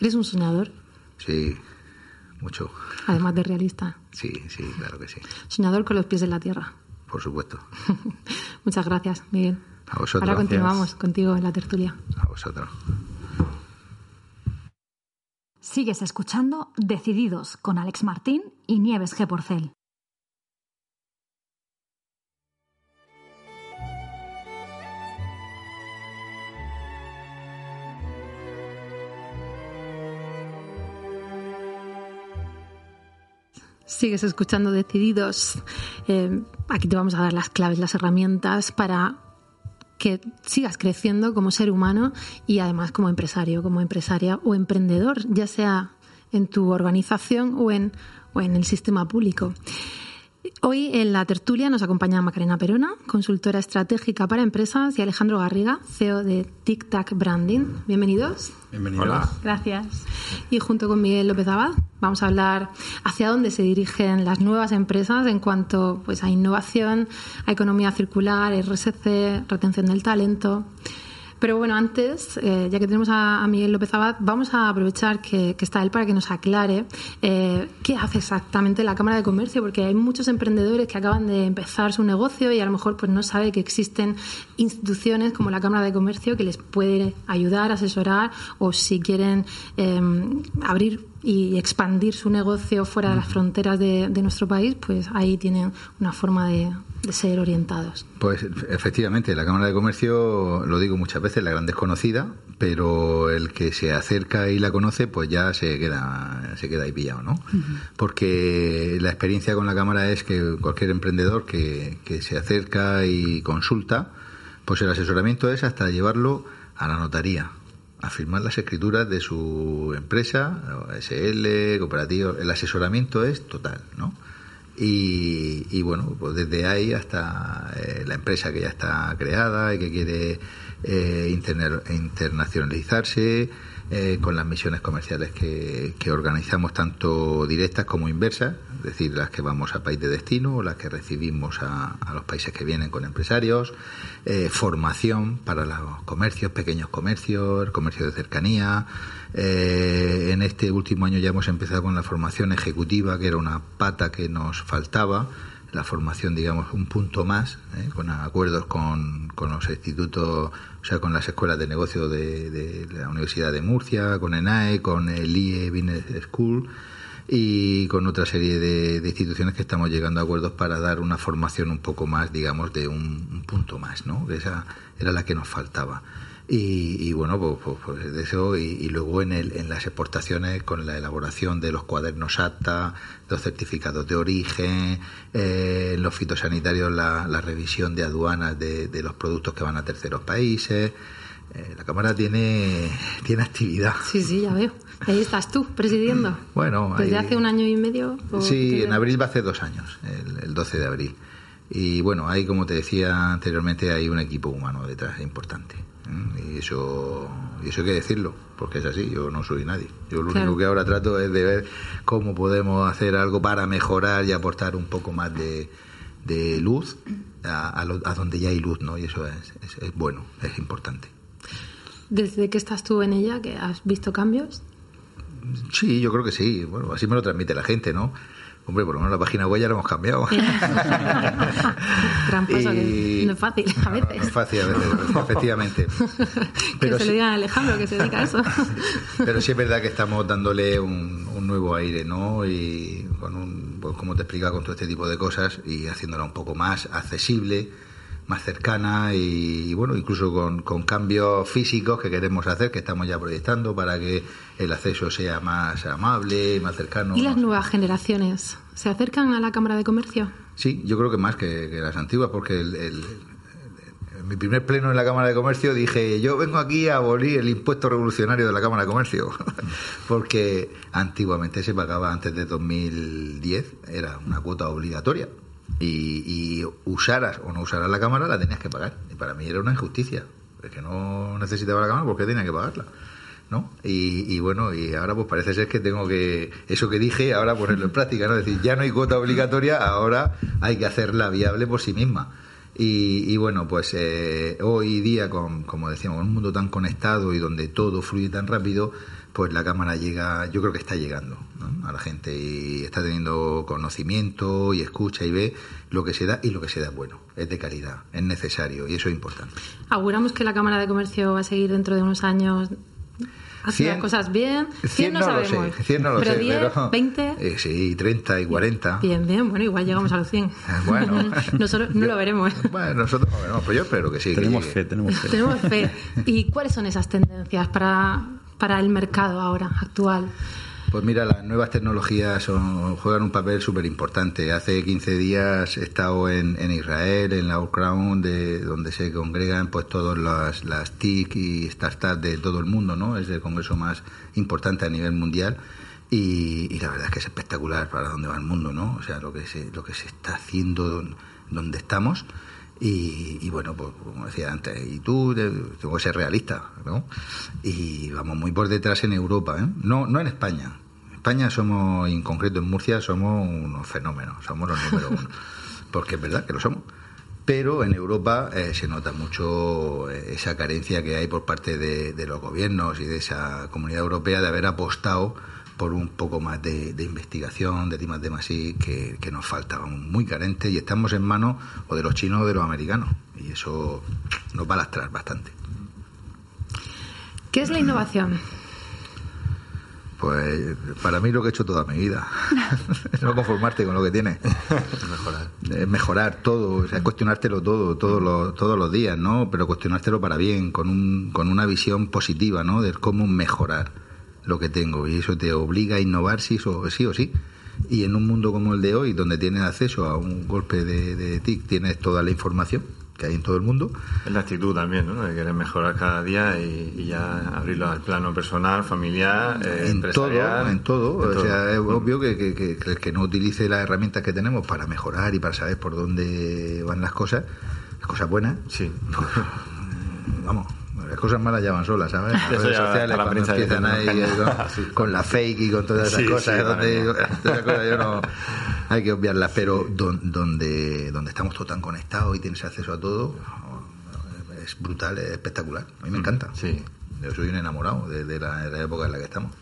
¿Eres un soñador? Sí, mucho. Además de realista. <laughs> Sí, sí, claro que sí. Soñador con los pies en la tierra. Por supuesto. <laughs> Muchas gracias, Miguel. A vosotros. Ahora Gracias. continuamos contigo en la tertulia. A vosotros. Sigues escuchando Decididos con Alex Martín y Nieves G. Porcel. Sigues escuchando Decididos. Eh, aquí te vamos a dar las claves, las herramientas para que sigas creciendo como ser humano y además como empresario, como empresaria o emprendedor, ya sea en tu organización o en, o en el sistema público. Hoy en la tertulia nos acompaña Macarena Perona, consultora estratégica para empresas, y Alejandro Garriga, CEO de Tic Tac Branding. Bienvenidos. Bienvenidos. Gracias. Y junto con Miguel López Abad vamos a hablar hacia dónde se dirigen las nuevas empresas en cuanto pues, a innovación, a economía circular, RSC, retención del talento. Pero bueno, antes, eh, ya que tenemos a, Miguel López Abad, vamos a aprovechar que, que está él para que nos aclare eh, qué hace exactamente la Cámara de Comercio, porque hay muchos emprendedores que acaban de empezar su negocio y a lo mejor pues no sabe que existen instituciones como la Cámara de Comercio que les puede ayudar, asesorar o si quieren eh, abrir y expandir su negocio fuera de las fronteras de, de nuestro país, pues ahí tienen una forma de, de, ser orientados. Pues efectivamente, la Cámara de Comercio, lo digo muchas veces, la gran desconocida, pero el que se acerca y la conoce, pues ya se queda, se queda ahí pillado, ¿no? Uh -huh. Porque la experiencia con la Cámara es que cualquier emprendedor que, que se acerca y consulta, pues el asesoramiento es hasta llevarlo a la notaría a firmar las escrituras de su empresa, SL, cooperativo. El asesoramiento es total, ¿no? Y, y bueno, pues desde ahí hasta eh, la empresa que ya está creada y que quiere eh, interna internacionalizarse, eh, con las misiones comerciales que, que, organizamos tanto directas como inversas, es decir, las que vamos a país de destino o las que recibimos a, los países que vienen con empresarios, eh, formación para los comercios, pequeños comercios, comercio de cercanía. Eh, en este último año ya hemos empezado con la formación ejecutiva, que era una pata que nos faltaba la formación, digamos, un punto más, ¿eh? con acuerdos con, con, los institutos, o sea, con las escuelas de negocio de, de, la Universidad de Murcia, con ENAE, con el IE Business School y con otra serie de, instituciones que estamos llegando a acuerdos para dar una formación un poco más, digamos, de un, un punto más, ¿no? Esa era la que nos faltaba. Y, y, bueno, pues, pues, pues de eso, y, y, luego en, el, en las exportaciones con la elaboración de los cuadernos ACTA, los certificados de origen, eh, en los fitosanitarios la, la, revisión de aduanas de, de, los productos que van a terceros países. Eh, la Cámara tiene, tiene actividad. Sí, sí, ya veo. Ahí estás tú, presidiendo. <clears throat> Bueno, desde ahí, hace un año y medio. Sí, en abril va a hacer dos años, el, el 12 de abril. Y bueno, ahí, como te decía anteriormente, hay un equipo humano detrás importante. Y eso, y eso hay que decirlo, porque es así, yo no soy nadie. Yo lo claro. único que ahora trato es de ver cómo podemos hacer algo para mejorar y aportar un poco más de, de luz a, a, lo, a, donde ya hay luz, ¿no? Y eso es, es, es, bueno, es importante. ¿Desde que estás tú en ella, que has visto cambios? Sí, yo creo que sí. Bueno, así me lo transmite la gente, ¿no? Hombre, por lo menos la página web ya la hemos cambiado. <laughs> Tramposo, y... no es fácil a veces. No, no es fácil a veces, efectivamente. <laughs> Pero que se sí... lo digan a Alejandro, que se dedica a eso. <laughs> Pero sí es verdad que estamos dándole un, un nuevo aire, ¿no? Y con un, pues como te explica, con todo este tipo de cosas y haciéndola un poco más accesible, más cercana y, y bueno, incluso con, con, cambios físicos que queremos hacer, que estamos ya proyectando para que el acceso sea más amable, más cercano. ¿Y las nuevas generaciones se acercan a la Cámara de Comercio? Sí, yo creo que más que, que las antiguas, porque el, el, en mi primer pleno en la Cámara de Comercio dije, yo vengo aquí a abolir el impuesto revolucionario de la Cámara de Comercio, <laughs> porque antiguamente se pagaba antes de 2010, era una cuota obligatoria y, y, usaras o no usaras la cámara, la tenías que pagar. Y para mí era una injusticia. Es que no necesitaba la cámara, ¿por qué tenía que pagarla? ¿No? Y, y, bueno, y ahora pues parece ser que tengo que, eso que dije, ahora ponerlo en práctica, ¿no? Es decir, ya no hay cuota obligatoria, ahora hay que hacerla viable por sí misma. Y, y bueno, pues eh, hoy día, con, como decíamos, un mundo tan conectado y donde todo fluye tan rápido, pues la cámara llega, yo creo que está llegando a la gente y está teniendo conocimiento y escucha y ve lo que se da y lo que se da es bueno, es de calidad, es necesario y eso es importante. Auguramos que la Cámara de Comercio va a seguir dentro de unos años haciendo las cosas bien. 100, no, sabemos. pero 10, 20. Eh, sí, 30 y 40. Bien, bien, bueno, igual llegamos a los 100. <laughs> <laughs> bueno, nosotros no lo veremos. Bueno, nosotros lo veremos, pero yo espero que sí. Tenemos fe, tenemos fe. tenemos fe. ¿Y cuáles son esas tendencias para, para el mercado ahora, actual? Pues mira, las nuevas tecnologías juegan un papel súper importante. Hace 15 días he estado en, Israel, en la Crown, de, donde se congregan pues todas las, las TIC y startups de todo el mundo, ¿no? Es el congreso más importante a nivel mundial. Y, la verdad es que es espectacular para dónde va el mundo, ¿no? O sea, lo que se, lo que se está haciendo donde estamos y, bueno, pues como decía antes, y tú tengo que ser realista, ¿no? Y vamos muy por detrás en Europa, ¿eh? No, no en España. En España somos, en concreto en Murcia, somos unos fenómenos, somos los número uno. <laughs> Porque es verdad que lo somos. Pero en Europa eh, se nota mucho eh, esa carencia que hay por parte de, de los gobiernos y de esa comunidad europea de haber apostado por un poco más de, investigación, de temas de así, que, que, nos falta, muy carente y estamos en manos o de los chinos o de los americanos y eso nos va a lastrar bastante. ¿Qué es la innovación? Pues para mí lo que he hecho toda mi vida. <laughs> no conformarte con lo que tienes. mejorar. Es mejorar todo, o sea, cuestionártelo todo, todos los, todos los días, ¿no? Pero cuestionártelo para bien, con, un, con una visión positiva, ¿no? De cómo mejorar lo que tengo y eso te obliga a innovar sí o sí. O sí. Y en un mundo como el de hoy, donde tienes acceso a un golpe de, TIC, tienes toda la información que hay en todo el mundo. Es la actitud también, ¿no? De querer mejorar cada día y, ya abrirlo al plano personal, familiar, eh, en todo, en todo. o sea, es obvio que, que, que, que no utilice las herramientas que tenemos para mejorar y para saber por dónde van las cosas, las cosas buenas. Sí. <laughs> vamos, las cosas malas ya van solas, ¿sabes? Las redes sociales cuando empiezan ahí con, la fake y con todas esas cosas, donde, <laughs> yo no hay que obviarlas, pero donde, donde estamos todos tan conectados y tienes acceso a todo, es brutal, es espectacular. A mí me mm, encanta. Sí. Yo soy un enamorado de, la, época en la que estamos.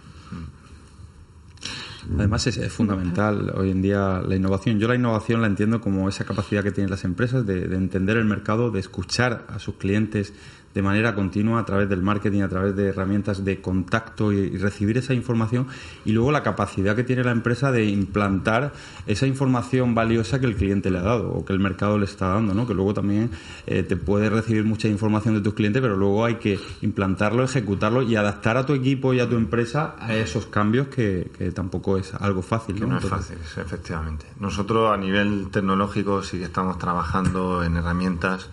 Además es, fundamental hoy en día la innovación. Yo la innovación la entiendo como esa capacidad que tienen las empresas de entender el mercado, de escuchar a sus clientes, de manera continua a través del marketing, a través de herramientas de contacto y, recibir esa información y luego la capacidad que tiene la empresa de implantar esa información valiosa que el cliente le ha dado o que el mercado le está dando, ¿no? que luego también eh, te puedes recibir mucha información de tus clientes, pero luego hay que implantarlo, ejecutarlo y adaptar a tu equipo y a tu empresa a esos cambios que, tampoco es algo fácil. ¿no? no es fácil, efectivamente. Nosotros a nivel tecnológico sí que estamos trabajando en herramientas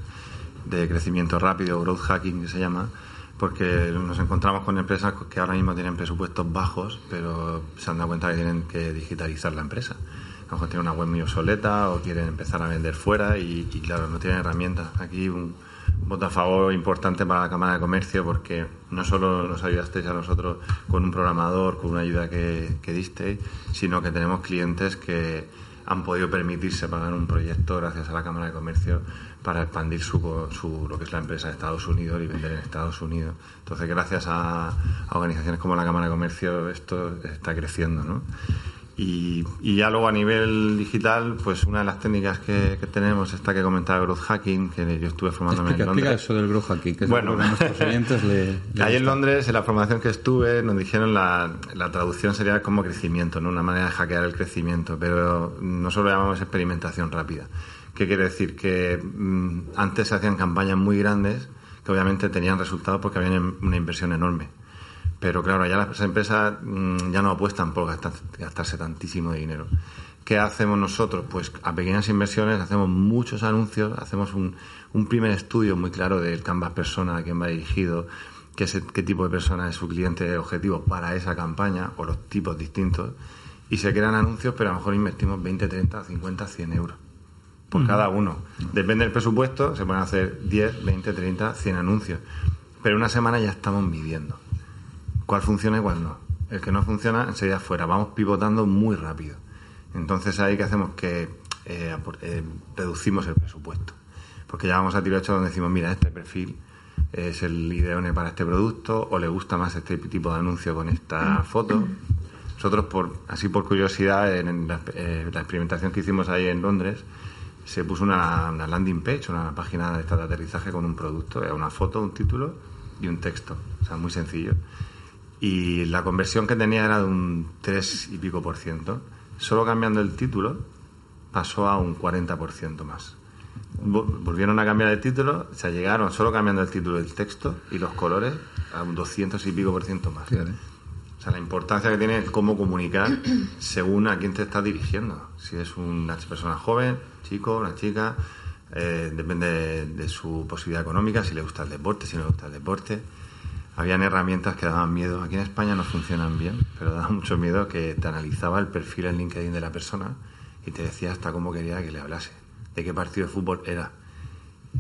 de crecimiento rápido, growth hacking que se llama, porque nos encontramos con empresas que ahora mismo tienen presupuestos bajos, pero se han dado cuenta que tienen que digitalizar la empresa. A lo mejor tienen una web muy obsoleta o quieren empezar a vender fuera y, claro, no tienen herramientas. Aquí un, voto a favor importante para la Cámara de Comercio porque no solo nos ayudasteis a nosotros con un programador, con una ayuda que, que disteis, sino que tenemos clientes que han podido permitirse pagar un proyecto gracias a la Cámara de Comercio para expandir su, su, lo que es la empresa de Estados Unidos y vender en Estados Unidos. Entonces, gracias a, organizaciones como la Cámara de Comercio, esto está creciendo, ¿no? Y, y, ya luego a nivel digital, pues una de las técnicas que, tenemos, esta que comentaba growth hacking, que yo estuve formándome en Londres. Explica eso del growth hacking, que bueno, a nuestros oyentes le, <laughs> Ahí en Londres, en la formación que estuve, nos dijeron la, la traducción sería como crecimiento, ¿no? Una manera de hackear el crecimiento, pero nosotros lo llamamos experimentación rápida. ¿Qué quiere decir? Que mm, antes se hacían campañas muy grandes que obviamente tenían resultados porque había una inversión enorme. Pero claro, ya las empresas mm, ya no apuestan por gastarse tantísimo dinero. ¿Qué hacemos nosotros? Pues a pequeñas inversiones hacemos muchos anuncios, hacemos un, primer estudio muy claro del canvas persona, a quién va dirigido, qué, qué tipo de persona es su cliente objetivo para esa campaña o los tipos distintos. Y se crean anuncios, pero a lo mejor invertimos 20, 30, 50, 100 euros por cada uno. Depende del presupuesto, se pueden hacer 10, 20, 30, 100 anuncios. Pero una semana ya estamos midiendo cuál funciona y cuál no. El que no funciona enseguida fuera. Vamos pivotando muy rápido. Entonces ahí que hacemos que eh, eh, reducimos el presupuesto. Porque ya vamos a tiro hecho donde decimos, mira, este perfil es el ideone para este producto o le gusta más este tipo de anuncio con esta foto. Nosotros, por, así por curiosidad, en la, eh, la experimentación que hicimos ahí en Londres, se puso una, una landing page, una página de, esta de aterrizaje con un producto, una foto, un título y un texto. O sea, muy sencillo. Y la conversión que tenía era de un 3 y pico por ciento. Solo cambiando el título pasó a un 40% más. Vol- Volvieron a cambiar el título, se llegaron solo cambiando el título del texto y los colores a un 200 y pico por ciento más. Fíjate. O sea, la importancia que tiene cómo comunicar <clears throat> según a quién te estás dirigiendo. Si es una persona joven, chico, una chica, eh, depende de, su posibilidad económica, si le gusta el deporte, si no le gusta el deporte. Habían herramientas que daban miedo. Aquí en España no funcionan bien, pero daban mucho miedo que te analizaba el perfil en LinkedIn de la persona y te decía hasta cómo quería que le hablase, de qué partido de fútbol era.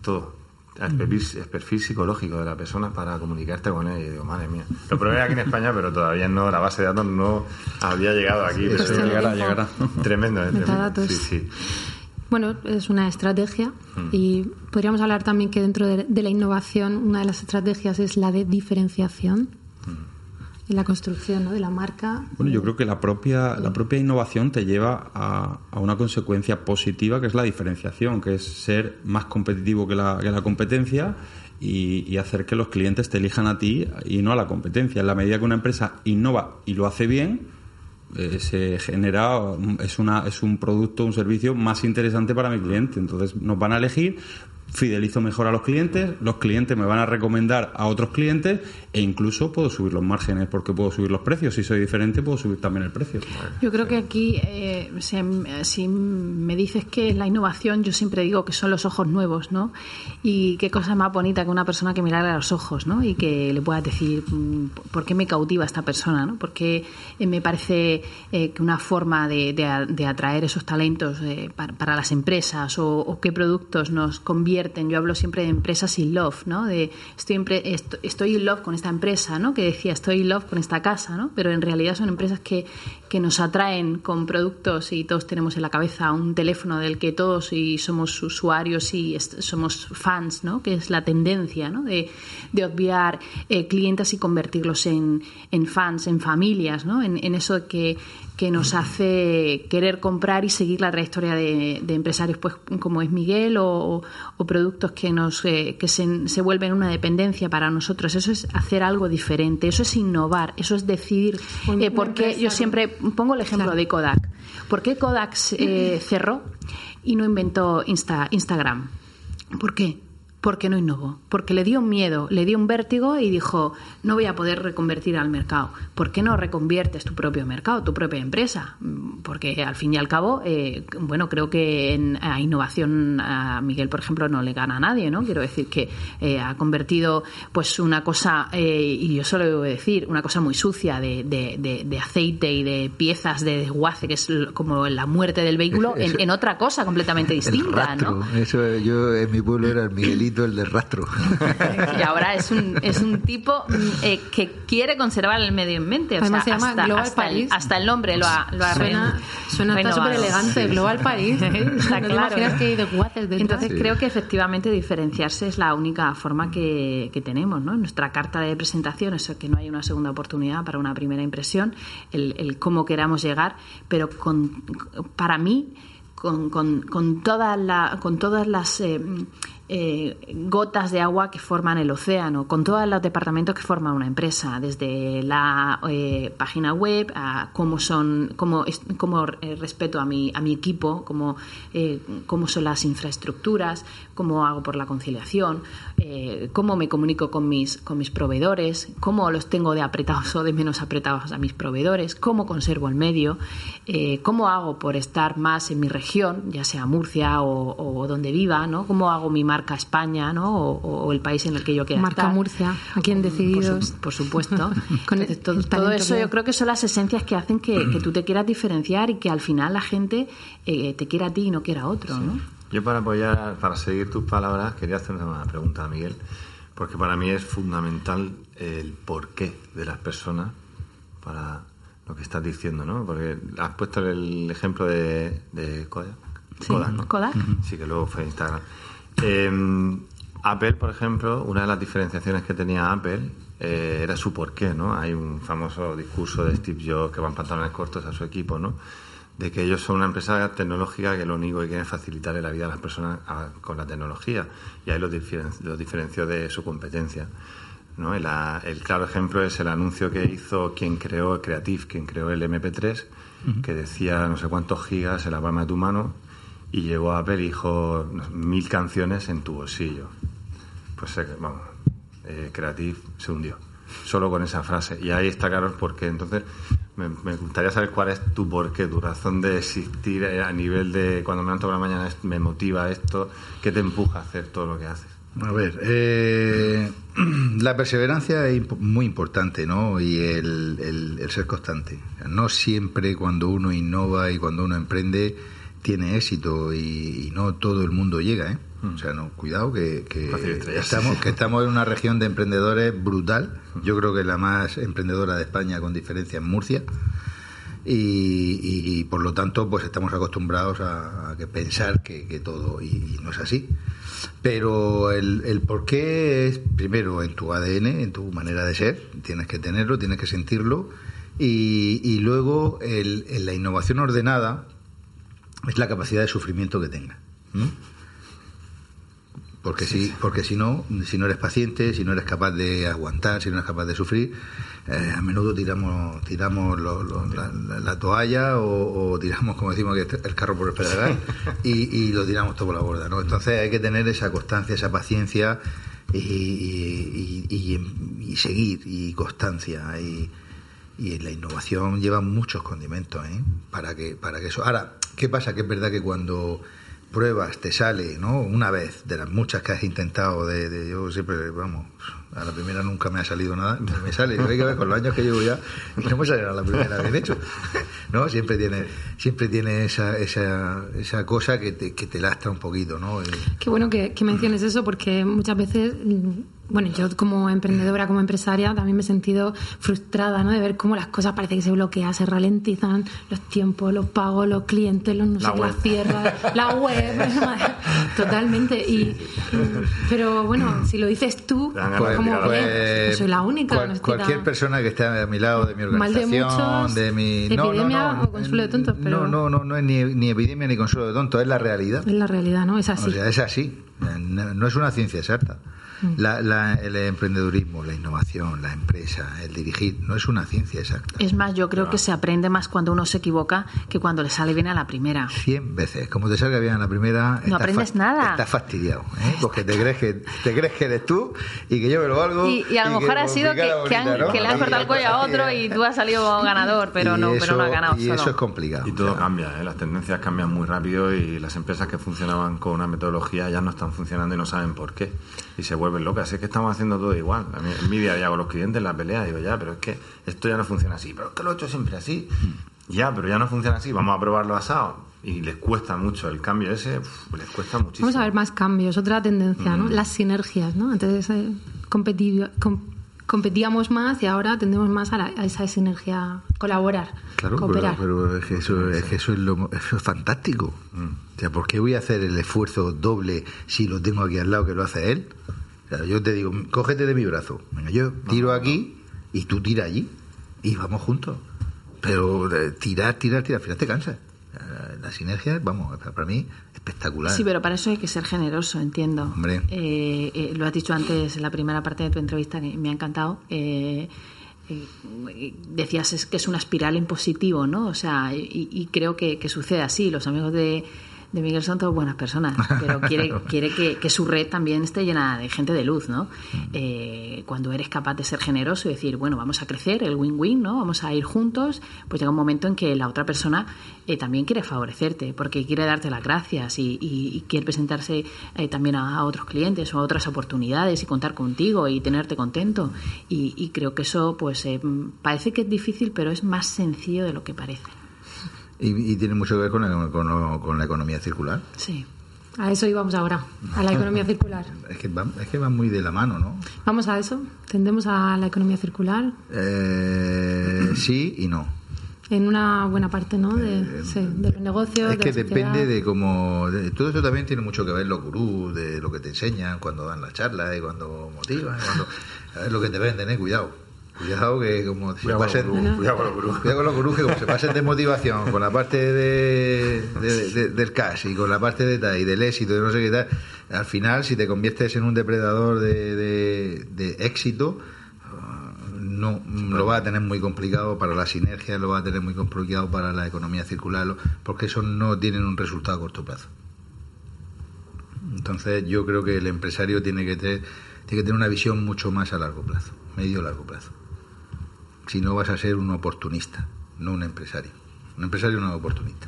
Todo. El perfil, psicológico de la persona para comunicarte con él. Y digo, madre mía. Lo probé aquí en España, pero todavía no, la base de datos no había llegado aquí. Pero- llegará, llegará. Tremendo, ¿eh? Tremendo. Sí, sí. Bueno, es una estrategia y podríamos hablar también que dentro de, de la innovación una de las estrategias es la de diferenciación en la construcción ¿no? de la marca. Bueno, yo creo que la propia, la propia innovación te lleva a, a una consecuencia positiva que es la diferenciación, que es ser más competitivo que la, que la competencia y, hacer que los clientes te elijan a ti y no a la competencia. En la medida que una empresa innova y lo hace bien, eh, se genera, es, una, es un producto, un servicio más interesante para mi cliente. Entonces nos van a elegir, fidelizo mejor a los clientes, los clientes me van a recomendar a otros clientes e incluso puedo subir los márgenes porque puedo subir los precios. Si soy diferente, puedo subir también el precio. Yo creo que aquí, eh, si me dices que la innovación, yo siempre digo que son los ojos nuevos, ¿no? Y qué cosa más bonita que una persona que mirara a los ojos, ¿no? Y que le pueda decir, mm, ¿por qué me cautiva esta persona, ¿no? Porque eh, me parece eh, que una forma de, atraer esos talentos eh, para, para las empresas o, o qué productos nos convierten. Yo hablo siempre de empresas in love, ¿no? De estoy, in love con esta empresa, ¿no? Que decía, estoy in love con esta casa, ¿no? Pero en realidad son empresas que, que nos atraen con productos y todos tenemos en la cabeza un teléfono del que todos y somos usuarios y somos fans, ¿no? Que es la tendencia, ¿no? De, de obviar eh, clientes y convertirlos en, en fans, en familias, ¿no? En eso que, que nos hace querer comprar y seguir la trayectoria de, de empresarios pues como es Miguel o, o productos que nos eh, que se, se vuelven una dependencia para nosotros eso es hacer algo diferente eso es innovar eso es decidir eh, por qué empresa, yo siempre pongo el ejemplo Claro. de Kodak ¿por qué Kodak eh, cerró y no inventó Insta- Instagram? ¿por qué? Porque no innovó, porque le dio miedo, le dio un vértigo y dijo, no voy a poder reconvertir al mercado. ¿Por qué no reconviertes tu propio mercado, tu propia empresa? Porque al fin y al cabo, eh, bueno, creo que en a innovación a Miguel, por ejemplo, no le gana a nadie, ¿no? Quiero decir que eh, ha convertido pues una cosa, eh, y yo solo debo decir, una cosa muy sucia de, de- de- de aceite y de piezas de desguace, que es como la muerte del vehículo, en, en otra cosa completamente <laughs> El distinta, rastro. ¿no? Eso yo en mi pueblo era el Miguelito, el del rastro. Y ahora es un, es un tipo eh, que quiere conservar el medio ambiente. O Además sea, se llama hasta, Global hasta el, hasta el nombre lo ha, lo ha Suena, súper elegante, Global París. <laughs> Está no claro. imaginas que detrás. Entonces Sí. creo que efectivamente diferenciarse es la única forma que, que tenemos, ¿no? En nuestra carta de presentación, eso que no hay una segunda oportunidad para una primera impresión, el, el cómo queramos llegar, pero con, para mí, con, con, con, toda la, con todas las eh, eh, gotas de agua que forman el océano, con todos los departamentos que forman una empresa, desde la eh, página web a cómo son, cómo, cómo eh, respeto a mi, a mi equipo, cómo, eh, cómo son las infraestructuras, cómo hago por la conciliación, eh, cómo me comunico con mis, con mis proveedores, cómo los tengo de apretados o de menos apretados a mis proveedores, cómo conservo el medio, eh, cómo hago por estar más en mi región, ya sea Murcia o, o donde viva, ¿no? cómo hago mi marca España ¿no? o, o el país en el que yo quiera Marca estar. Murcia, aquí en Por su- Decididos. Por, supuesto. <laughs> Con Entonces, todo, el todo eso yo creo que son las esencias que hacen que, que tú te quieras diferenciar y que al final la gente eh, te quiera a ti y no quiera a otro. ¿no? Yo para apoyar, para seguir tus palabras, quería hacer una pregunta a Miguel, porque para mí es fundamental el porqué de las personas para lo que estás diciendo, ¿no? Porque has puesto el ejemplo de, de Kodak. Sí, Kodak, ¿no? Kodak. Sí, que luego fue Instagram. Eh, Apple, por ejemplo, una de las diferenciaciones que tenía Apple eh, era su porqué, ¿no? Hay un famoso discurso de Steve Jobs que va en pantalones cortos a su equipo, ¿no? De que ellos son una empresa tecnológica que lo único que quiere es facilitarle la vida a las personas con la tecnología. Y ahí los, diferenció de su competencia. ¿no? El, el, claro ejemplo es el anuncio que hizo quien creó Creative, quien creó el MP3, que decía no sé cuántos gigas en la palma de tu mano y llegó a Apple y dijo mil canciones en tu bolsillo. Pues vamos, eh, Creative se hundió. Solo con esa frase. Y ahí está claro el porqué. Entonces, me, gustaría saber cuál es tu porqué, tu razón de existir a nivel de cuando me levanto por la mañana me motiva esto, qué te empuja a hacer todo lo que haces. A ver, eh, <clears throat> la perseverancia es muy importante, ¿no? Y el, el ser constante. No siempre cuando uno innova y cuando uno emprende tiene éxito y, no todo el mundo llega, ¿eh? O sea, no, cuidado que, estamos, que estamos en una región de emprendedores brutal. Yo creo que la más emprendedora de España con diferencia en Murcia. Y, por lo tanto, pues estamos acostumbrados a, que pensar que, todo, y, no es así. Pero el, el por qué es, primero, en tu ADN, en tu manera de ser, tienes que tenerlo, tienes que sentirlo. Y, luego el, en la innovación ordenada, es la capacidad de sufrimiento que tenga. Porque si, porque si no, si no eres paciente, si no eres capaz de aguantar, si no eres capaz de sufrir, eh, a menudo tiramos, tiramos la, toalla o, tiramos, como decimos, el carro por el pedal <laughs> y, y, lo tiramos todo por la borda, ¿no? Entonces hay que tener esa constancia, esa paciencia y, y seguir y constancia y, y la innovación lleva muchos condimentos ¿eh? para que para que eso ahora qué pasa que es verdad que cuando pruebas te sale no una vez de las muchas que has intentado de, yo siempre vamos a la primera nunca me ha salido nada me sale. Hay que ver con los años que llevo ya no me sale a la primera bien hecho. No siempre tiene siempre tiene esa esa, esa cosa que te, que te lastra un poquito no qué bueno que menciones eso porque muchas veces bueno, yo como emprendedora, como empresaria, también me he sentido frustrada, ¿no? De ver cómo las cosas parece que se bloquean, se ralentizan los tiempos, los pagos, los clientes, los no sé las cierras, la web, <laughs> totalmente. Y, pero bueno, si lo dices tú, pues, como pues, soy la única. cualquier persona que esté a mi lado de mi organización, de, mi epidemia o consuelo de tontos, pero no, no, no, no es ni, ni epidemia ni consuelo de tontos, es la realidad. Es la realidad, ¿no? Es así. O sea, es así. No es una ciencia exacta. La, el emprendedurismo, la innovación, la empresa, el dirigir, no es una ciencia exacta. Es más, yo creo que se aprende más cuando uno se equivoca que cuando le sale bien a la primera. Cien veces. Como te salga bien a la primera... No aprendes nada. Estás fastidiado, ¿eh? Porque te crees, que, te crees que eres tú y que yo me lo valgo... Y, a lo mejor ha sido que, que, le has cortado el cuello a otro y tú has salido ganador, pero no, pero no has ganado Y eso es complicado. Y todo cambia, ¿eh? Las tendencias cambian muy rápido y las empresas que funcionaban con una metodología ya no están funcionando y no saben por qué. Y se vuelven locas. Es que estamos haciendo todo igual. A mí, en mi día ya con los clientes en la pelea digo, ya, pero es que esto ya no funciona así. Pero es que lo he hecho siempre así. Ya, pero ya no funciona así. Vamos a probarlo asado. Y les cuesta mucho el cambio ese, les cuesta muchísimo. Vamos a ver más cambios, otra tendencia, ¿no? Mm. Las sinergias, ¿no? Entonces, eh, competíamos más y ahora tendemos más a, esa sinergia, colaborar, claro, cooperar. Pero, es, que eso, es, que eso, es lo, eso es fantástico. Mm. O sea, ¿por qué voy a hacer el esfuerzo doble si lo tengo aquí al lado que lo hace él? yo te digo, cógete de mi brazo. Venga, yo tiro aquí y tú tira allí y vamos juntos. Pero eh, tirar, tirar, tirar, al final te cansas. La sinergia, vamos, para mí espectacular. Sí, pero para eso hay que ser generoso, entiendo. Hombre. Eh, eh, lo has dicho antes en la primera parte de tu entrevista que me ha encantado. decías es que es una espiral en positivo, ¿no? O sea, y, creo que, que, sucede así. Los amigos de, de Miguel son todas buenas personas, pero quiere, <laughs> quiere que, su red también esté llena de gente de luz, ¿no? Eh, cuando eres capaz de ser generoso y decir, bueno, vamos a crecer, el win-win, ¿no? Vamos a ir juntos, pues llega un momento en que la otra persona eh, también quiere favorecerte, porque quiere darte las gracias y, quiere presentarse eh, también a, otros clientes o a otras oportunidades y contar contigo y tenerte contento. Y, creo que eso, pues, parece que es difícil, pero es más sencillo de lo que parece. Y, tiene mucho que ver con la, con, la economía circular. Sí. A eso íbamos ahora, a la economía circular. <laughs> Es que, va, es que va muy de la mano, ¿no? ¿Vamos a eso? ¿Tendemos a la economía circular? Eh, <clears throat> sí y no. en una buena parte ¿no? de, Eh, sí, de los negocios. Es de que la depende de cómo. de- todo esto también tiene mucho que ver los gurús, de lo que te enseñan cuando dan las charlas y cuando motivan. y Cuando, a ver lo que te venden, eh, cuidado. Cuidado que como se Cuidado pasen- con los gurús. Cuidado con los gurús que como se pasen de motivación con la parte de, de- de- del cash y con la parte de tal y del éxito y no sé qué tal, al final si te conviertes en un depredador de, de- de éxito, no lo va a tener muy complicado para la sinergia, lo va a tener muy complicado para la economía circular, porque eso no tienen un resultado a corto plazo. Entonces yo creo que el empresario tiene que tener, tiene que tener una visión mucho más a largo plazo, medio largo plazo. Si no vas a ser un oportunista, no un empresario. Un empresario no es oportunista.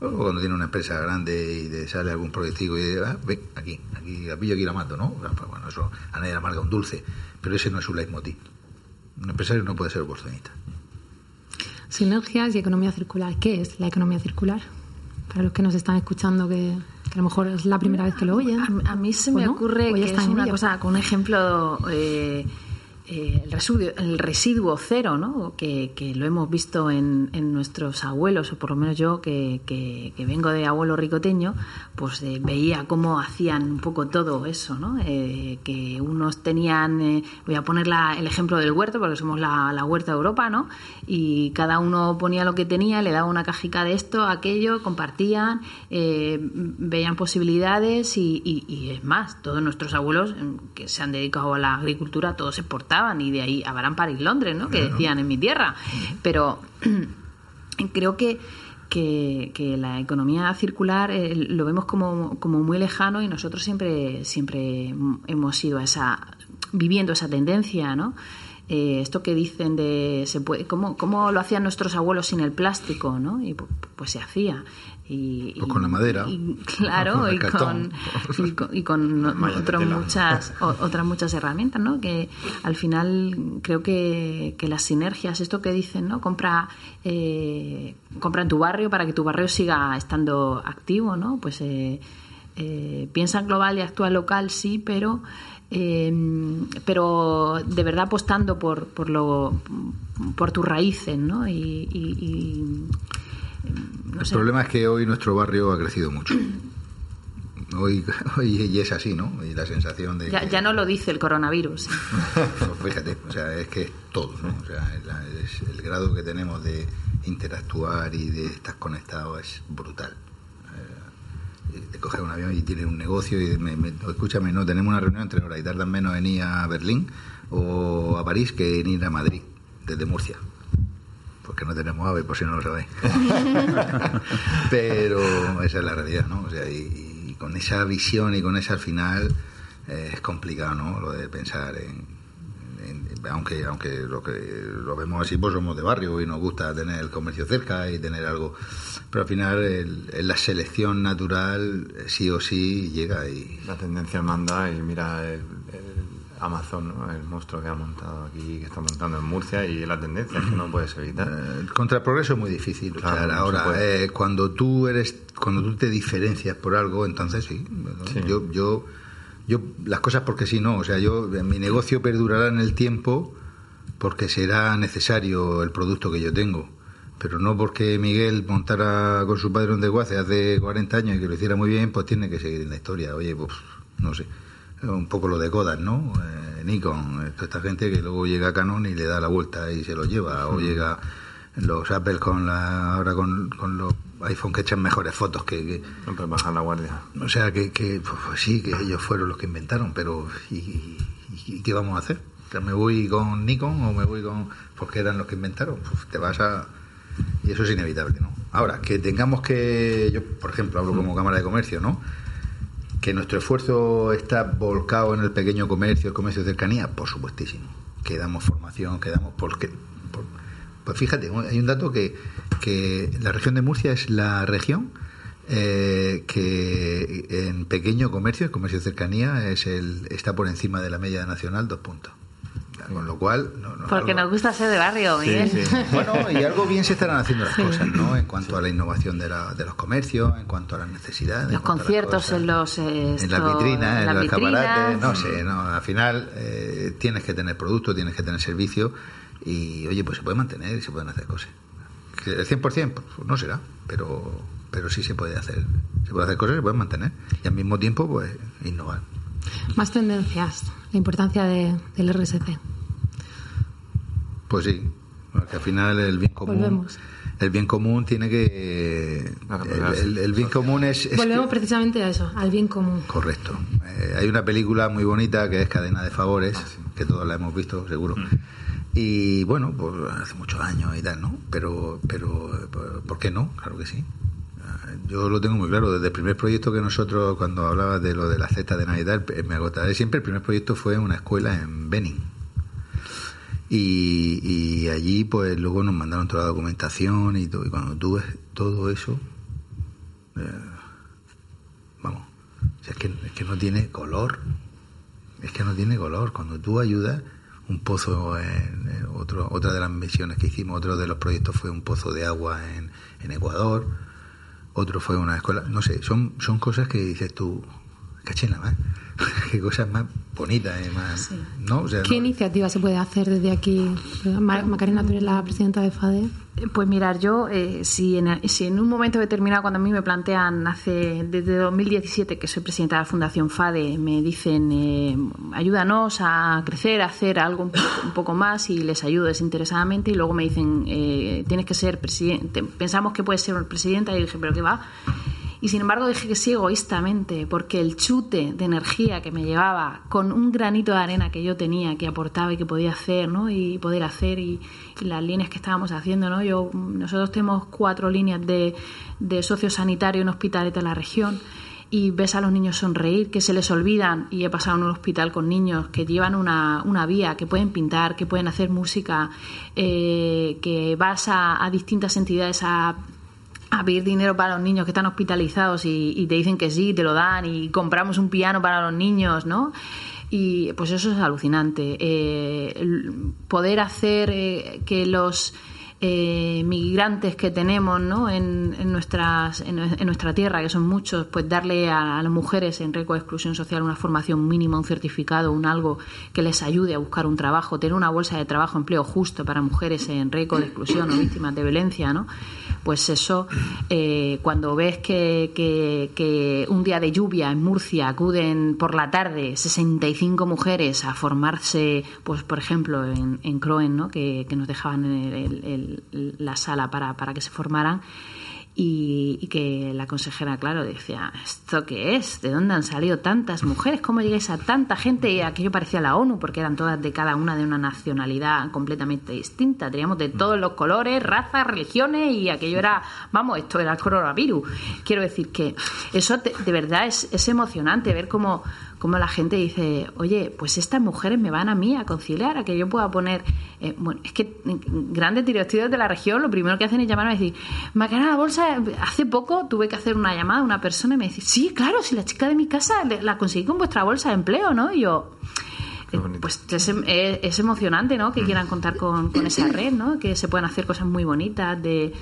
O cuando tiene una empresa grande y te sale algún proyectivo y dice, ah, ven, aquí, aquí, la pillo, aquí la mato, ¿no? Pues bueno, eso a nadie le amarga un dulce, pero ese no es su leitmotiv. Un empresario no puede ser oportunista. Sinergias y economía circular. ¿Qué es la economía circular? Para los que nos están escuchando, que, que a lo mejor es la primera vez que lo oyen. A, a mí se ¿O me no? ocurre ¿O ya que está es en una cosa con un ejemplo. eh, eh, el, residuo, el residuo cero, ¿no? Que, que lo hemos visto en, en nuestros abuelos, o por lo menos yo, que, que- vengo de abuelo ricoteño, pues eh, veía cómo hacían un poco todo eso, ¿no? Eh, que unos tenían, voy a poner el ejemplo del huerto, porque somos la, la huerta de Europa, ¿no? Y cada uno ponía lo que tenía, le daba una cajica de esto, aquello, compartían, veían posibilidades y, y- es más, todos nuestros abuelos em, que se han dedicado a la agricultura, todos y de ahí a Barán, París, Londres, ¿no? Que decían en mi tierra. Pero <clears throat> creo que, que, que la economía circular eh, lo vemos como, como muy lejano y nosotros siempre, siempre hemos ido a esa, viviendo esa tendencia, ¿no? Eh, esto que dicen de se puede, ¿cómo, cómo lo hacían nuestros abuelos sin el plástico, ¿no? Y pu- pues se hacía. Y, Pues y- con la madera. y- claro, <laughs> y con, y con, <laughs> y con muchas o- otras muchas herramientas, ¿no? Que al final creo que, que las sinergias, esto que dicen, ¿no? Compra eh, compra en tu barrio para que tu barrio siga estando activo, ¿no? Pues eh, eh, piensa en global y actúa local, sí, pero eh, pero de verdad apostando por por lo por tus raíces, ¿no? Y, y- y, no El sé. problema es que hoy nuestro barrio ha crecido mucho. <clears throat> Hoy, <laughs> hoy y es así, ¿no? Y la sensación de ya, que- ya no lo dice el coronavirus. <laughs> Fíjate, o sea, es que es todo, ¿no? O sea, es el grado que tenemos de interactuar y de estar conectados es brutal. Eh, te coges un avión y tienes un negocio y me, me- escúchame, no, tenemos una reunión entre horas y tardan menos en ir a Berlín o a París que en ir a Madrid, desde Murcia. Porque no tenemos ave, por si no lo sabéis. <laughs> Pero esa es la realidad, ¿no? O sea, y, y con esa visión y con esa al final eh, es complicado, ¿no? Lo de pensar en, aunque aunque lo que lo vemos así, pues somos de barrio y nos gusta tener el comercio cerca y tener algo, pero al final el- en la selección natural eh, sí o sí llega y La tendencia manda y mira el, el Amazon, ¿no? el monstruo que ha montado aquí, que está montando en Murcia y la tendencia es que no puedes evitar. Eh, contra el progreso es muy difícil. Claro, Ahora, eh, cuando tú eres, cuando tú te diferencias por algo, entonces. Sí. Yo, yo, yo, las cosas porque sí no. O sea, yo, mi negocio perdurará en el tiempo porque será necesario el producto que yo tengo. Pero no porque Miguel montara con su padre un desguace hace 40 años y que lo hiciera muy bien, pues tiene que seguir en la historia. Oye, pues no sé. Un poco lo de Kodak, ¿no? Eh, Nikon, toda esta gente que luego llega a Canon y le da la vuelta y se lo lleva. O llega los Apple con la, ahora con, con los iPhone que echan mejores fotos que- que, No puedes bajar la guardia. o sea, que, que pues, pues sí, que ellos fueron los que inventaron, pero ¿y, y- y qué vamos a hacer? ¿Que ¿Me voy con Nikon o me voy con...? Porque eran los que inventaron. Pues te vas a... Y eso es inevitable, ¿no? Ahora, que tengamos que... Yo, por ejemplo, hablo como Cámara de Comercio, ¿no? Que nuestro esfuerzo está volcado en el pequeño comercio, el comercio de cercanía, por supuestísimo. Que damos formación, que damos... Porque, por- pues fíjate, hay un dato que, que la región de Murcia es la región eh, que en pequeño comercio, el comercio de cercanía, es el, está por encima de la media nacional, dos puntos. Con lo cual... no- no- Porque algo- nos gusta ser de barrio, Miguel. Sí, sí. bueno, y algo bien se estarán haciendo las cosas, ¿no? En cuanto a la innovación de, la- de los comercios, en cuanto a las necesidades. en Los conciertos cosas. en los eh, en las vitrinas, en, las los escaparates, no sé, no, al final eh, tienes que tener producto, tienes que tener servicio y oye, pues se puede mantener y se pueden hacer cosas. El 100% pues, no será, pero, pero sí se puede hacer. Se puede hacer cosas y se pueden mantener. Y al mismo tiempo, pues, innovar. Más tendencias, la importancia de, del RSC. Pues sí, porque al final el bien común... Volvemos. El bien común tiene que... El, el- el bien común es... es Volvemos precisamente a eso, al bien común. Correcto. Eh, hay una película muy bonita que es Cadena de Favores, que todos la hemos visto, seguro. Y bueno, pues hace muchos años y tal, ¿no? Pero, pero, eh, ¿por qué no? Claro que sí. Ah, Yo lo tengo muy claro. Desde el primer proyecto que nosotros, cuando hablabas de lo de la cesta de Navidad, me agotaré siempre. El primer proyecto fue una escuela en Benin. Y, y allí, pues luego nos mandaron toda la documentación y todo. Y cuando tú ves todo eso, eh, vamos, es, que, es que no tiene color. Es que no tiene color. Cuando tú ayudas, un pozo, en otro, otra de las misiones que hicimos, otro de los proyectos fue un pozo de agua en, en Ecuador, otro fue una escuela, no sé, son, son cosas que dices tú, cachina más, <laughs> qué cosas más bonitas, eh, más, ¿no? O sea, ¿Qué no- iniciativa se puede hacer desde aquí? Ma- Macarena, tú eres la presidenta de FADE. Eh, Pues mirar, yo, eh, si, en, si en un momento determinado, cuando a mí me plantean hace desde 2017 que soy presidenta de la Fundación FADE, me dicen eh, ayúdanos a crecer, a hacer algo un poco, un poco más y les ayudo desinteresadamente y luego me dicen eh, tienes que ser presidente, pensamos que puedes ser presidenta y yo dije, pero qué va. Y sin embargo dije que sí egoístamente, porque el chute de energía que me llevaba con un granito de arena que yo tenía, que aportaba y que podía hacer, ¿no? Y poder hacer y, las líneas que estábamos haciendo, ¿no? Yo, nosotros tenemos cuatro líneas de, de sociosanitario en hospitales de la región y ves a los niños sonreír, que se les olvidan, y he pasado en un hospital con niños que llevan una, una vía, que pueden pintar, que pueden hacer música, eh, que vas a distintas entidades a a pedir dinero para los niños que están hospitalizados y, y te dicen que sí, te lo dan y compramos un piano para los niños, ¿no? Y pues eso es alucinante. Eh, poder hacer eh, que los eh, migrantes que tenemos ¿no? en, en nuestras, en, en nuestra tierra, que son muchos, pues darle a, a las mujeres en riesgo de exclusión social una formación mínima, un certificado, un algo que les ayude a buscar un trabajo, tener una bolsa de trabajo, empleo justo para mujeres en riesgo de exclusión o víctimas de violencia, ¿no? Pues eso, eh, cuando ves que, que, un día de lluvia en Murcia acuden por la tarde 65 mujeres a formarse, pues por ejemplo en, en Croen, ¿no? que, que nos dejaban el- el- la sala para, para que se formaran, y, y que la consejera, claro, decía, ¿esto qué es? ¿De dónde han salido tantas mujeres? ¿Cómo llegáis a tanta gente? Y aquello parecía la ONU, porque eran todas de cada una de una nacionalidad completamente distinta. Teníamos de todos los colores, razas, religiones, y aquello era, vamos, esto era el coronavirus. Quiero decir que eso de, de verdad es, es emocionante ver cómo, cómo la gente dice, oye, pues estas mujeres me van a mí a conciliar, a que yo pueda poner... eh, bueno, es que en grandes directivos de la región lo primero que hacen es llamarme y decir, Macarena, la bolsa, hace poco tuve que hacer una llamada a una persona y me dice, sí, claro, si la chica de mi casa la conseguí con vuestra bolsa de empleo, ¿no? Y yo... Eh. Pues es, es- es emocionante, ¿no? Que quieran contar con, con esa red, ¿no? Que se puedan hacer cosas muy bonitas, de,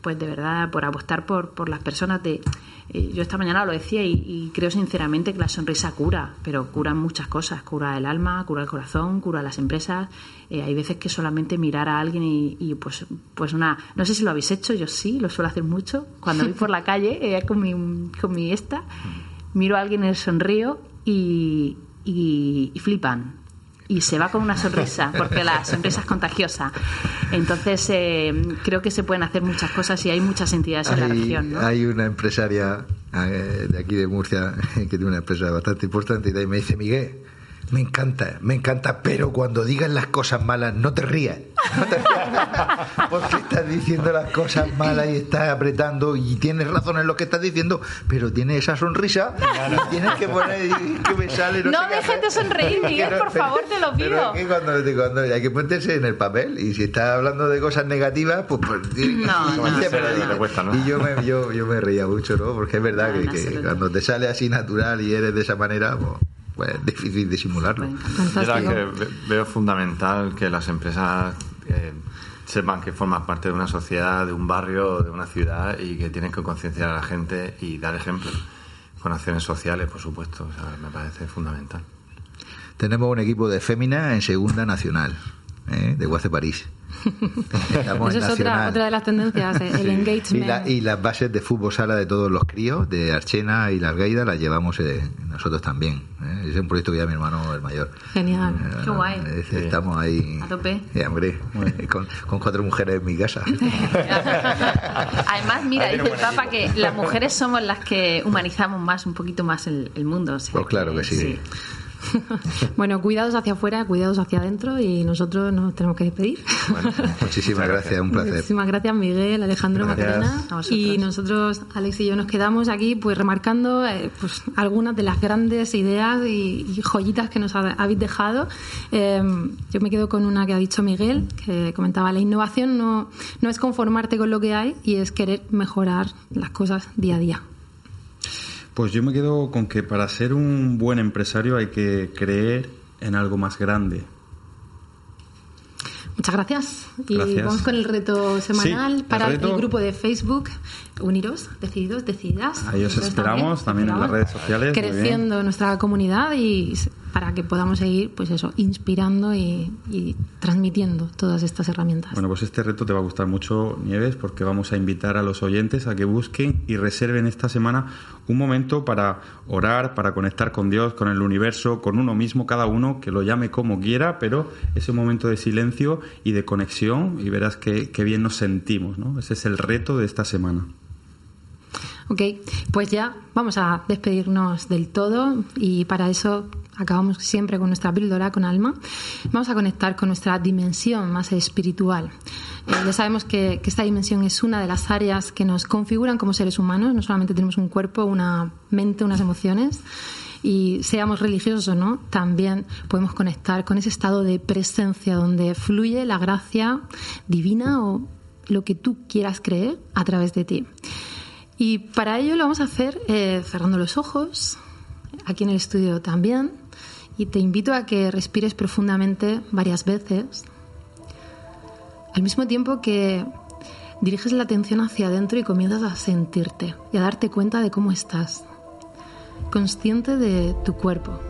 pues de verdad, por apostar por, por las personas de... eh, yo esta mañana lo decía y, creo sinceramente que la sonrisa cura, pero cura muchas cosas, cura el alma, cura el corazón, cura las empresas. Eh, hay veces que solamente mirar a alguien y, y, pues, pues una... No sé si lo habéis hecho, yo sí, lo suelo hacer mucho. Cuando voy por la calle eh, con, mi, con mi esta, miro a alguien y sonrío y- y flipan y se va con una sonrisa, porque la sonrisa es contagiosa. Entonces, eh, creo que se pueden hacer muchas cosas y hay muchas entidades en la región. ¿no? hay una empresaria eh, de aquí de Murcia <laughs> que tiene una empresa bastante importante y de ahí me dice, Miguel, me encanta, me encanta, pero cuando digan las cosas malas no te rías. No te rías. Porque estás diciendo las cosas malas y estás apretando y tienes razón en lo que estás diciendo, pero tienes esa sonrisa y tienes que poner que me sale. No, No sé dejes de sonreír, <laughs> Miguel, no- por favor, te lo pero pido. es que cuando, cuando hay que ponerse en el papel y si estás hablando de cosas negativas, pues, pues No, <laughs> no. dice, pero cuesta, ¿no? y yo me, yo, yo me reía mucho, ¿no? Porque es verdad No, que, no, que cuando te sale así natural y eres de esa manera, pues, pues es difícil disimularlo. Yo la que ve- veo fundamental que las empresas eh, sepan que forman parte de una sociedad, de un barrio, de una ciudad y que tienen que concienciar a la gente y dar ejemplo con acciones sociales, por supuesto. O sea, me parece fundamental. Tenemos un equipo de féminas en segunda nacional, ¿eh? de Guace París. <laughs> Eso es otra, otra, de las tendencias, el engagement. Y, las bases de fútbol sala de todos los críos, de Archena y Las Gaidas, las llevamos eh, nosotros también. ¿eh? Es un proyecto que ya mi hermano el mayor. Genial. Eh, Qué guay. Estamos ahí. A tope. hombre, <laughs> con, con, cuatro mujeres en mi casa. <laughs> Además, mira, dice el Papa que las mujeres somos las que humanizamos más, un poquito más el, mundo. pues claro que, sí. <laughs> bueno, cuidados hacia afuera, cuidados hacia adentro y nosotros nos tenemos que despedir. <laughs> muchísimas gracias, un placer. Muchísimas gracias, Miguel, Alejandro, Macarena. Y nosotros, Alex y yo, nos quedamos aquí pues remarcando eh, pues, algunas de las grandes ideas y, joyitas que nos habéis dejado. Em, yo me quedo con una que ha dicho Miguel, que comentaba, la innovación no, no es conformarte con lo que hay y es querer mejorar las cosas día a día. Pues yo me quedo con que para ser un buen empresario hay que creer en algo más grande. Muchas gracias. Y vamos con el reto semanal para el, grupo de Facebook. Uniros, decididos, decididas. Ahí os esperamos también, en las redes sociales. Creciendo nuestra comunidad y para que podamos seguir, pues eso, inspirando y, transmitiendo todas estas herramientas. Bueno, pues este reto te va a gustar mucho, Nieves, porque vamos a invitar a los oyentes a que busquen y reserven esta semana un momento para orar, para conectar con Dios, con el universo, con uno mismo, cada uno que lo llame como quiera, pero ese momento de silencio y de conexión y verás qué, qué bien nos sentimos, ¿no? Ese es el reto de esta semana. Ok, pues ya vamos a despedirnos del todo y para eso acabamos siempre con nuestra píldora con alma. Vamos a conectar con nuestra dimensión más espiritual. Eh, ya sabemos que, esta dimensión es una de las áreas que nos configuran como seres humanos. No solamente tenemos un cuerpo, una mente, unas emociones. Y seamos religiosos o no, también podemos conectar con ese estado de presencia donde fluye la gracia divina o lo que tú quieras creer a través de ti. Y para ello lo vamos a hacer eh, cerrando los ojos, aquí en el estudio también, y te invito a que respires profundamente varias veces, al mismo tiempo que diriges la atención hacia adentro y comienzas a sentirte y a darte cuenta de cómo estás, consciente de tu cuerpo,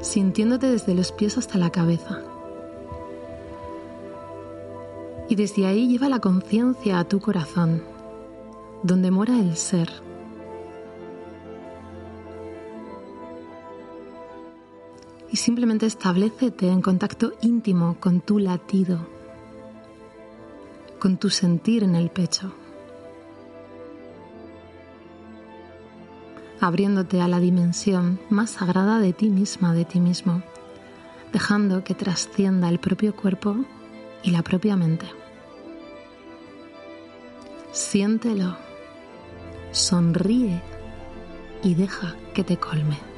sintiéndote desde los pies hasta la cabeza. Y desde ahí lleva la conciencia a tu corazón donde mora el ser. Y simplemente establecete en contacto íntimo con tu latido, con tu sentir en el pecho, abriéndote a la dimensión más sagrada de ti misma, de ti mismo, dejando que trascienda el propio cuerpo y la propia mente. Siéntelo sonríe y deja que te colme.